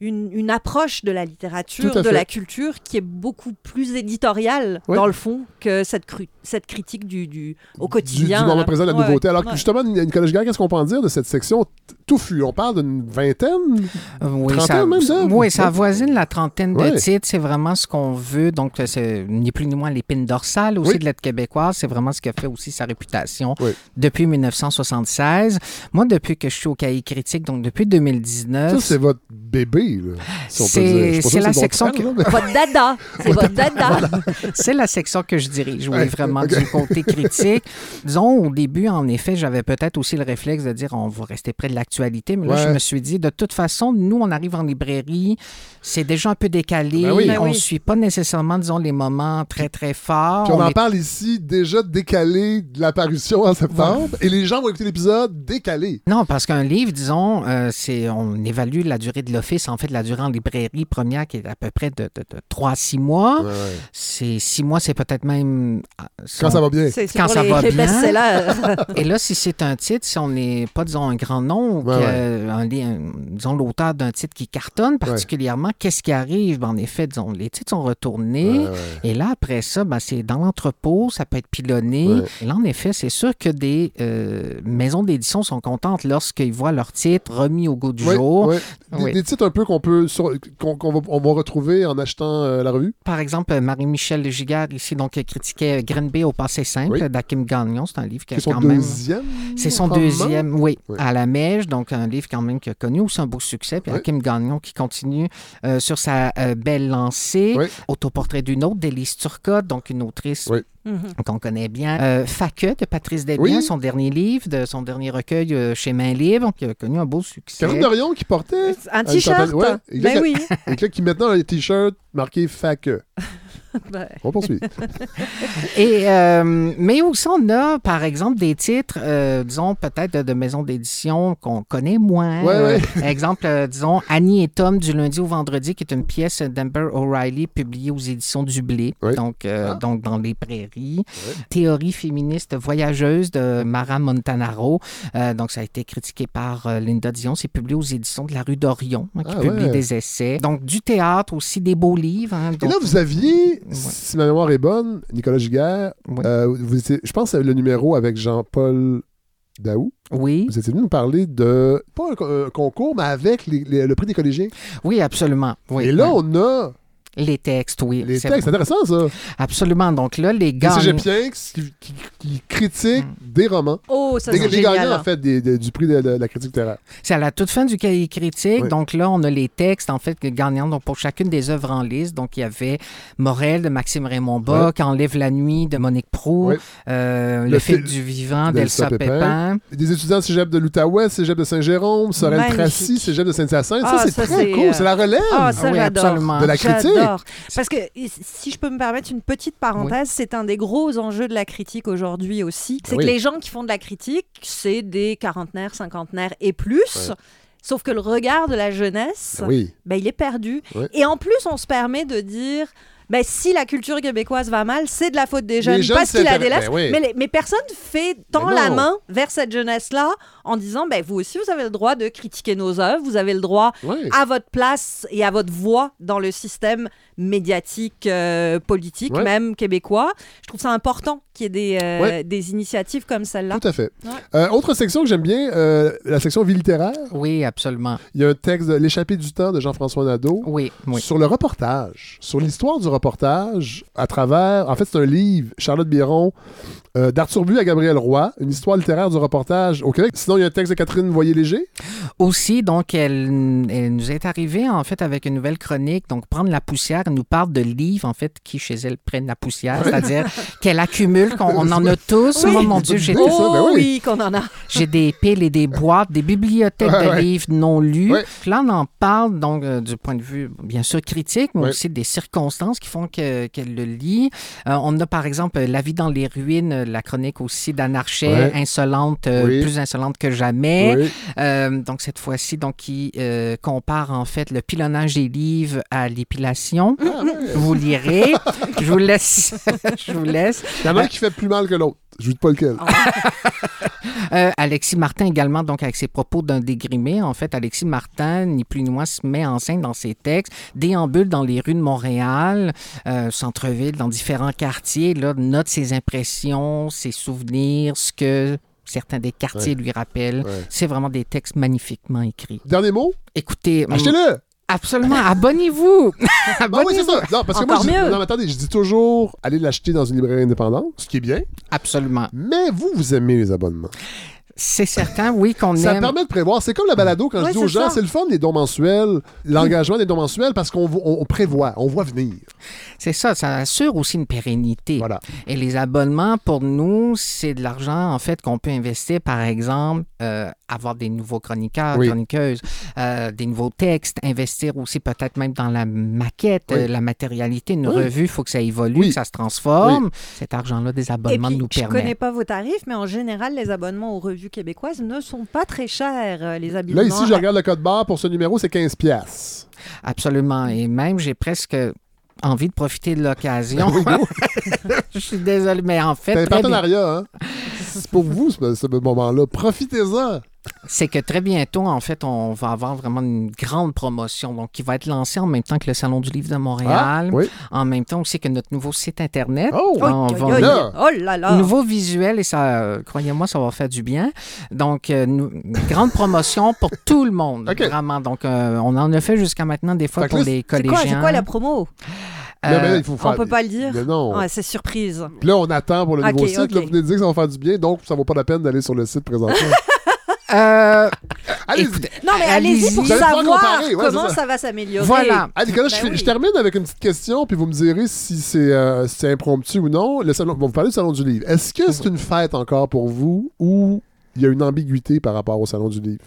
une, une approche de la littérature, de fait. la culture qui est beaucoup plus éditoriale, Oui. dans le fond, que cette, cru- cette critique du, du- au Du, quotidien. du moment là. présent de la Ouais, nouveauté. Alors que ouais. justement, Nicolas Giguère, qu'est-ce qu'on peut en dire de cette section touffue? On parle d'une vingtaine? Oui, Trentaine ça, même d'œuvres? oui, ça avoisine la trentaine de Ouais. titres. C'est vraiment ce qu'on veut. Donc, c'est ni plus ni moins l'épine dorsale aussi Oui. de l'aide québécoise. C'est vraiment ce qui a fait aussi sa réputation Oui. depuis 1976. Moi, depuis que je suis au cahier critique, donc depuis 2019, Ça, c'est votre bébé, si peut C'est- la section que- Votre dada, c'est votre dada. c'est la section que je dirige, oui, vraiment du côté critique. Disons, au début, en effet, j'avais peut-être aussi le réflexe de dire on va rester près de l'actualité, mais là, Ouais. je me suis dit, de toute façon, nous, on arrive en librairie, c'est déjà un peu décalé, Ben oui. Ben on ne oui. suit pas nécessairement, disons, les moments très, très forts. Puis on, en est- parle ici déjà décalé de l'apparition en septembre, et les gens vont écouter l'épisode décalé. Non, parce qu'un livre, disons, euh, c'est on évalue la durée de l'office, en fait, la durée en librairie première qui est à peu près de, de, 3 à 6 mois. Ouais, ouais. C'est 6 mois, c'est peut-être même... ah, Quand ça va bien. C'est c'est Quand pour ça les, va les bien. Et là, si c'est un titre, si on n'est pas, disons, un grand nom, ou Ouais, que, ouais. un li- un- disons, l'auteur d'un titre qui cartonne particulièrement, qu'est-ce qui arrive? Ben, en effet, disons, les titres sont retournés. Ouais, ouais. Et là, après ça, ben, c'est dans l'entrepôt, ça peut être pilonné. Ouais. Et là, en effet, c'est sûr que des euh, maisons d'édition sont contentes lorsqu'ils voient leur titre remis au goût du Ouais, jour. ouais. Des, Oui. des titres un peu qu'on peut sur- qu'on qu'on va, on va retrouver en achetant euh, la revue? Par exemple, euh, Marie-Michel Giguère, ici, donc, euh, critiquait Green Bay au passé simple Oui. d'Akim Gagnon. C'est un livre qui a C'est son quand même... deuxième. C'est son deuxième, oui, Oui. à la mèche, donc un livre quand même qui a connu aussi un beau succès. Puis Oui. Hakim Gagnon qui continue euh, sur sa belle lancée. Autoportrait d'une autre, d'Élise Turcotte, donc une autrice Oui. Mhm. qu'on connaît bien. Euh, Faque de Patrice Desbiens, Oui. son dernier livre, de son dernier recueil euh, chez Main Libre, qui a connu un beau succès. Caroline Dorion qui portait. Un t-shirt. ouais, ben oui. Et là, qui maintenant a un t-shirt marqué FAC. Ben, On poursuit. Et, euh, mais aussi, on a, par exemple, des titres, euh, disons, peut-être de, maisons d'édition qu'on connaît moins. Ouais, Euh, ouais. exemple, euh, disons, Annie et Tom du lundi au vendredi, qui est une pièce d'Amber O'Reilly publiée aux éditions du Blé, Ouais. donc, Ah. donc dans les prairies. Théorie féministe voyageuse de Mara Montanaro. Donc, ça a été critiqué par Linda Dion. C'est publié aux éditions de la rue d'Orion, hein, qui Ah, publie des essais. Donc, du théâtre aussi, des beaux livres. Hein, Et là, vous aviez, si ma mémoire est bonne, Nicolas Giguère, Ouais. euh, vous étiez, je pense, le numéro avec Jean-Paul Daou. Oui, Vous étiez venu nous parler de, pas un, co- un concours, mais avec les- les- le prix des collégiens. oui, absolument. Oui, Et là, ouais. on a Les textes, oui. les c'est textes. C'est intéressant, ça. Absolument. Donc là, les gars. cégepiens qui, qui, qui critiquent des romans. Oh, ça c'est génial. gagnants, en fait, des- des- du prix de, de la critique littéraire. C'est à la toute fin du cahier critique. Oui. Donc là, on a les textes, en fait, gagnants donc, pour chacune des œuvres en liste. Donc il y avait Morel de Maxime Raymond Bas, Ouais. Qu'enlève la nuit de Monique Prou, Ouais. euh, Le, Le fil du vivant d'Elsa Pépin. Pépin. Des étudiants cégep de l'Outaouais, cégep de Saint-Jérôme, Sorel. Tracy, cégep de Saint-Hyacinthe. Ah, ça, c'est ça, très c'est, cool. euh, C'est la relève. Ah, ça, Ah oui, j'adore. absolument. De la critique. J'adore. Parce que si je peux me permettre une petite parenthèse, c'est un des gros enjeux de la critique aujourd'hui aussi. C'est Oui. que les gens qui font de la critique, c'est des quarantenaires, cinquantenaires et plus. Ouais. Sauf que le regard de la jeunesse, Oui. ben, il est perdu. Ouais. Et en plus, on se permet de dire. Ben, si la culture québécoise va mal, c'est de la faute des jeunes, Les jeunes parce qu'il la s'intéressent- délaisse. Ben oui. mais, personne fait tant la main vers cette jeunesse-là en disant ben, vous aussi, vous avez le droit de critiquer nos œuvres, vous avez le droit Oui. à votre place et à votre voix dans le système médiatique, euh, politique, Ouais. même québécois. Je trouve ça important qu'il y ait des, euh, Ouais. des initiatives comme celle-là. Tout à fait. Ouais. Euh, autre section que j'aime bien, euh, la section vie littéraire. Oui, absolument. Il y a un texte de L'échappée du temps de Jean-François Nadeau. Oui, oui. Sur le reportage, sur l'histoire du reportage à travers, en fait c'est un livre, Charlotte Biron, euh, d'Arthur Bu à Gabriel Roy, une histoire littéraire du reportage au Québec. Sinon il y a un texte de Catherine Voyer-Léger. Aussi, donc, elle, elle nous est arrivée, en fait, avec une nouvelle chronique. Donc, prendre la poussière, elle nous parle de livres, en fait, qui chez elle prennent la poussière, c'est-à-dire qu'elle accumule, qu'on on en a tous. Oui. Moi, mon Dieu, j'ai ben oh oui. oui, qu'on en a. J'ai des piles et des boîtes, des bibliothèques Ouais, de ouais. livres non lus. Ouais. Là, on en parle donc euh, du point de vue, bien sûr, critique, mais Ouais. aussi des circonstances qui font que- qu'elle le lit. Euh, on a, par exemple, La vie dans les ruines, la chronique aussi Ouais. insolente, euh, Oui. plus insolente que jamais. Oui. Euh, donc, cette fois-ci, donc, qui euh, compare, en fait, le pilonnage des livres à l'épilation. Ah, ouais. Vous lirez. Je vous laisse. Je vous laisse. Il y en a un qui fait plus mal que l'autre. Je ne dis pas lequel. Euh, Alexis Martin également, donc avec ses propos d'un dégrimé. En fait, Alexis Martin, ni plus ni moins, se met en scène dans ses textes, déambule dans les rues de Montréal, euh, centre-ville, dans différents quartiers, là, note ses impressions, ses souvenirs, ce que certains des quartiers lui rappellent. Ouais. C'est vraiment des textes magnifiquement écrits. Dernier mot, Écoutez, achetez-le. Absolument, abonnez-vous! Ah oui, c'est abonnez-vous! ça. Non, parce que moi, je mieux. non, mais attendez, je dis toujours aller l'acheter dans une librairie indépendante, ce qui est bien. Absolument. Mais vous, vous aimez les abonnements. C'est certain, oui, qu'on Ça aime. permet de prévoir. C'est comme la balado quand Ouais, je dis aux gens, ça. c'est le fun des dons mensuels, l'engagement des dons mensuels parce qu'on on- on prévoit, on voit venir. C'est ça, ça assure aussi une pérennité. Voilà. Et les abonnements, pour nous, c'est de l'argent, en fait, qu'on peut investir, par exemple, euh, avoir des nouveaux chroniqueurs, Oui. chroniqueuses, euh, des nouveaux textes, investir aussi peut-être même dans la maquette, Oui. euh, la matérialité. Une Oui. revue, il faut que ça évolue, Oui. que ça se transforme. Cet argent-là des Et abonnements puis, nous je permet. connais pas vos tarifs, mais en général, les abonnements aux revues québécoises ne sont pas très chers. euh, Les abonnements. Là, ici, je regarde le code barre pour ce numéro, c'est 15 pièces. Absolument. Et même, j'ai presque envie de profiter de l'occasion. je suis désolé, mais en fait, C'est un bien- partenariat, hein? C'est pour vous, ce, ce moment-là. Profitez-en. c'est que très bientôt, en fait, on va avoir vraiment une grande promotion, donc qui va être lancée en même temps que le Salon du Livre de Montréal, Ah, oui. en même temps aussi que notre nouveau site Internet. Oh! On va- là. Oh là là! Nouveau visuel et ça, euh, croyez-moi, ça va faire du bien. Donc, euh, une grande promotion pour tout le monde, vraiment. Donc, euh, on en a fait jusqu'à maintenant des fois Fait pour les C'est collégiens. quoi, c'est quoi la promo? Là, mais là, Euh, il faut On peut pas le dire? Mais non. Ouais, c'est surprise. Puis là, on attend pour le nouveau site. ok. Là, vous venez de dire que ça va faire du bien, donc ça vaut pas la peine d'aller sur le site présentement. euh, Allez-y. Non, mais allez-y pour allez savoir ouais, comment ça. ça. va s'améliorer. Voilà. Je, Ben oui. je termine avec une petite question, puis vous me direz si c'est euh, si c'est impromptu ou non. Le salon, on va vous parler du Salon du Livre. Est-ce que c'est une fête encore pour vous ou il y a une ambiguïté par rapport au Salon du Livre?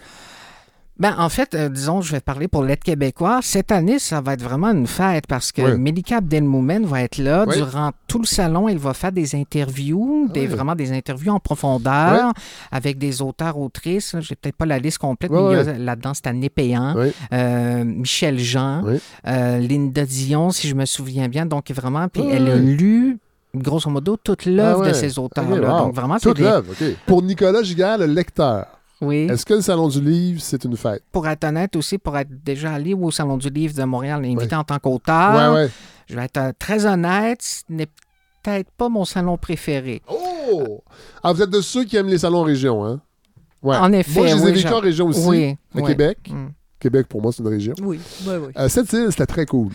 Ben, en fait, euh, disons, je vais parler pour l'aide québécois. Cette année, ça va être vraiment une fête parce que Ouais. Melika Abdelmoumen va être là durant tout le salon. Il va faire des interviews, des, Ouais. vraiment des interviews en profondeur avec des auteurs, autrices. J'ai peut-être pas la liste complète, mais là-dedans Stanley Péan, Ouais. euh, Michel Jean, euh, Linda Dion, si je me souviens bien. Donc, vraiment, puis elle a lu, grosso modo, toute l'œuvre Ah ouais. de ces auteurs-là. Wow. Donc, vraiment, c'est Toute des... l'œuvre, OK. Pour Nicolas Giguère, le lecteur, Oui. est-ce que le Salon du Livre, c'est une fête? Pour être honnête aussi, pour être déjà allé au Salon du Livre de Montréal, invité en tant qu'auteur, ouais, ouais. je vais être euh, très honnête, ce n'est peut-être pas mon salon préféré. Oh! Ah, vous êtes de ceux qui aiment les salons région, hein? Ouais. En effet, Moi, je les ai oui, en région aussi. Oui. À oui. Québec. Mm. Québec, pour moi, c'est une région. Oui, oui, oui. Euh, cette île, c'était très cool.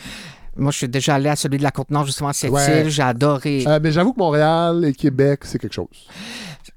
Moi, je suis déjà allé à celui de la Côte-Nord, justement, à cette Ouais. île. J'ai adoré. Euh, mais j'avoue que Montréal et Québec, c'est quelque chose.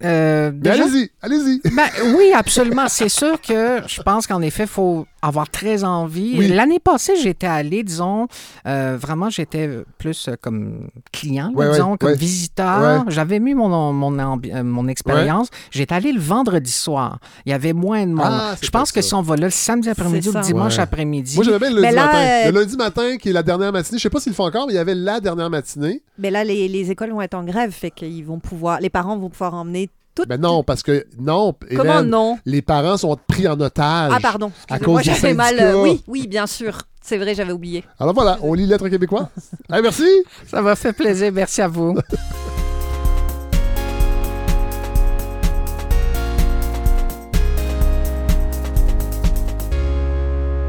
Euh, déjà- allez-y, allez-y. Ben, oui, absolument. C'est sûr que je pense qu'en effet, il faut avoir très envie. Oui. L'année passée, j'étais allé, disons, euh, vraiment, j'étais plus euh, comme client, ouais, disons, comme ouais. visiteur. J'avais mis mon, euh, mon expérience. J'étais allé le vendredi soir. Il y avait moins de monde. Ah, je pense que ça. si on va là le samedi après-midi ou le dimanche Ouais. après-midi, Moi, bien le lundi là, matin. euh, Le lundi matin, qui est la dernière matinée. Je sais pas s'ils le font encore, mais il y avait la dernière matinée. Mais là, les, les écoles vont être en grève, fait qu'ils vont pouvoir, les parents vont pouvoir emmener Ben non, parce que non, Comment Hélène, non? les parents sont pris en otage. Ah pardon. à cause des j'avais mal. euh, oui, oui, bien sûr. C'est vrai, j'avais oublié. Alors voilà, on lit Lettres québécois. Hey, merci. ça m'a fait plaisir. Merci à vous.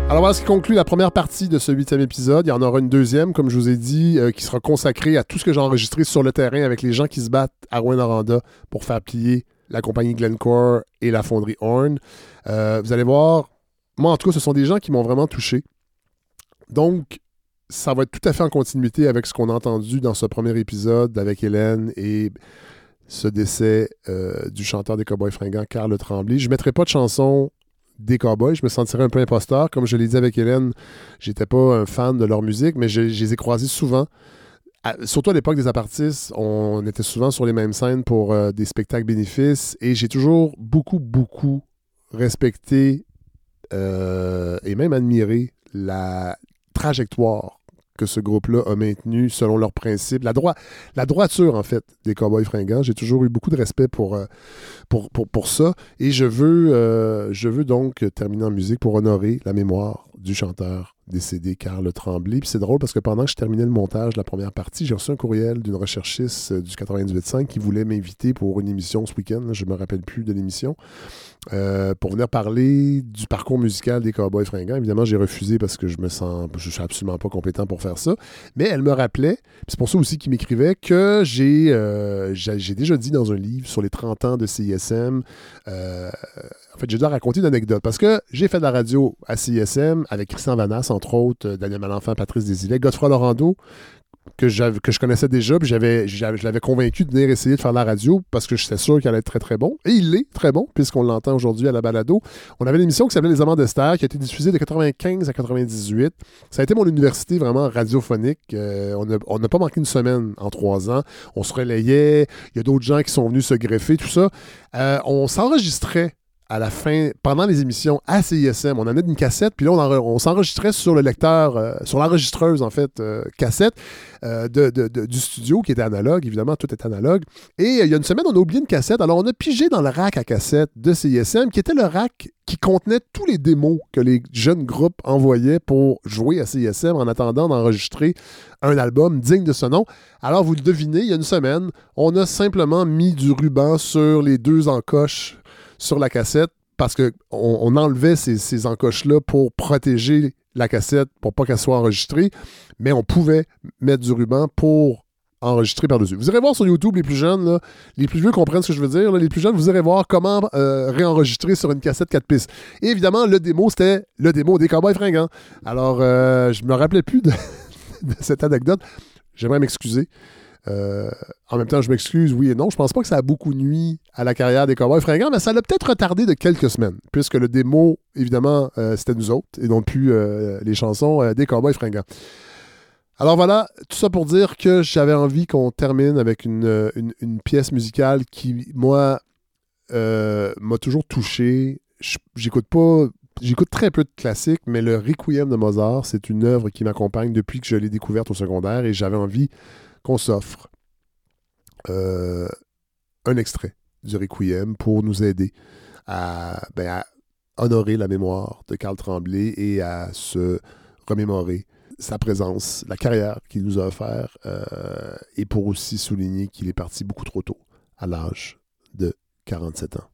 Alors voilà ce qui conclut la première partie de ce huitième épisode. Il y en aura une deuxième, comme je vous ai dit, euh, qui sera consacrée à tout ce que j'ai enregistré sur le terrain avec les gens qui se battent à Rouen-Noranda pour faire plier la compagnie Glencore et la fonderie Horn. Euh, vous allez voir, moi en tout cas, ce sont des gens qui m'ont vraiment touché. Donc, ça va être tout à fait en continuité avec ce qu'on a entendu dans ce premier épisode avec Hélène et ce décès euh, du chanteur des Cowboys fringants, Carl Tremblay. Je ne mettrai pas de chanson des Cowboys. Je me sentirais un peu imposteur. Comme je l'ai dit avec Hélène, j'étais pas un fan de leur musique, mais je, les ai croisés souvent. Surtout à l'époque des apartistes, on était souvent sur les mêmes scènes pour euh, des spectacles bénéfices et j'ai toujours beaucoup, beaucoup respecté euh, et même admiré la trajectoire que ce groupe-là a maintenue selon leurs principes. La, la droiture, en fait, des Cowboys fringants. J'ai toujours eu beaucoup de respect pour, euh, pour, pour, pour ça. Et je veux, euh, je veux donc terminer en musique pour honorer la mémoire du chanteur décédé, Carl Tremblay. Puis c'est drôle parce que pendant que je terminais le montage de la première partie, j'ai reçu un courriel d'une recherchiste euh, du 98.5 qui voulait m'inviter pour une émission ce week-end. Je ne me rappelle plus de l'émission. euh, pour venir parler du parcours musical des Cowboys fringants. Évidemment, j'ai refusé parce que je me sens, je suis absolument pas compétent pour faire ça. Mais elle me rappelait, c'est pour ça aussi qu'il m'écrivait, que j'ai euh, j'ai j'ai déjà dit dans un livre sur les 30 ans de CISM, en fait, j'ai déjà raconté une anecdote parce que j'ai fait de la radio à CISM avec Christian Vanas, entre autres, euh, Daniel Malenfant, Patrice Desilets, Godefroy Laurando, que, je connaissais déjà, puis j'avais, je l'avais convaincu de venir essayer de faire la radio parce que j'étais sûr qu'il allait être très très bon. Et il est très bon, puisqu'on l'entend aujourd'hui à la balado. On avait une émission qui s'appelait Les Amants d'Esther, qui a été diffusée de 95 à 98. Ça a été mon université vraiment radiophonique. Euh, on n'a on n'a pas manqué une semaine en trois ans. On se relayait. Il y a d'autres gens qui sont venus se greffer, tout ça. Euh, on s'enregistrait à la fin, pendant les émissions à CISM. On en avait une cassette, puis là, on, enre- on s'enregistrait sur le lecteur, euh, sur l'enregistreuse, en fait, euh, cassette euh, du studio, qui était analogue. Évidemment, tout est analogue. Et il y a une semaine, on a oublié une cassette. Alors, on a pigé dans le rack à cassette de CISM, qui était le rack qui contenait tous les démos que les jeunes groupes envoyaient pour jouer à CISM en attendant d'enregistrer un album digne de ce nom. Alors, vous le devinez, il y a une semaine, on a simplement mis du ruban sur les deux encoches sur la cassette parce qu'on on enlevait ces, encoches-là pour protéger la cassette, pour pas qu'elle soit enregistrée, mais on pouvait mettre du ruban pour enregistrer par-dessus. Vous irez voir sur YouTube, les plus jeunes, les plus vieux comprennent ce que je veux dire, les plus jeunes, vous irez voir comment euh, réenregistrer sur une cassette 4 pistes. Et évidemment, le démo, c'était le démo des Cowboys fringants. Alors, euh, je me rappelais plus de cette anecdote. J'aimerais m'excuser. Euh, en même temps, je m'excuse, oui et non. Je pense pas que ça a beaucoup nuit à la carrière des Cowboys fringants, mais ça l'a peut-être retardé de quelques semaines, puisque le démo, évidemment, euh, c'était nous autres et non plus euh, les chansons des Cowboys fringants. Alors voilà, tout ça pour dire que j'avais envie qu'on termine avec une, pièce musicale qui, moi, m'a toujours touché. J'écoute pas j'écoute très peu de classiques, mais le Requiem de Mozart, c'est une œuvre qui m'accompagne depuis que je l'ai découverte au secondaire et j'avais envie qu'on s'offre euh, un extrait du Requiem pour nous aider à, ben, à honorer la mémoire de Karl Tremblay et à se remémorer sa présence, la carrière qu'il nous a offert, euh, et pour aussi souligner qu'il est parti beaucoup trop tôt, à l'âge de 47 ans.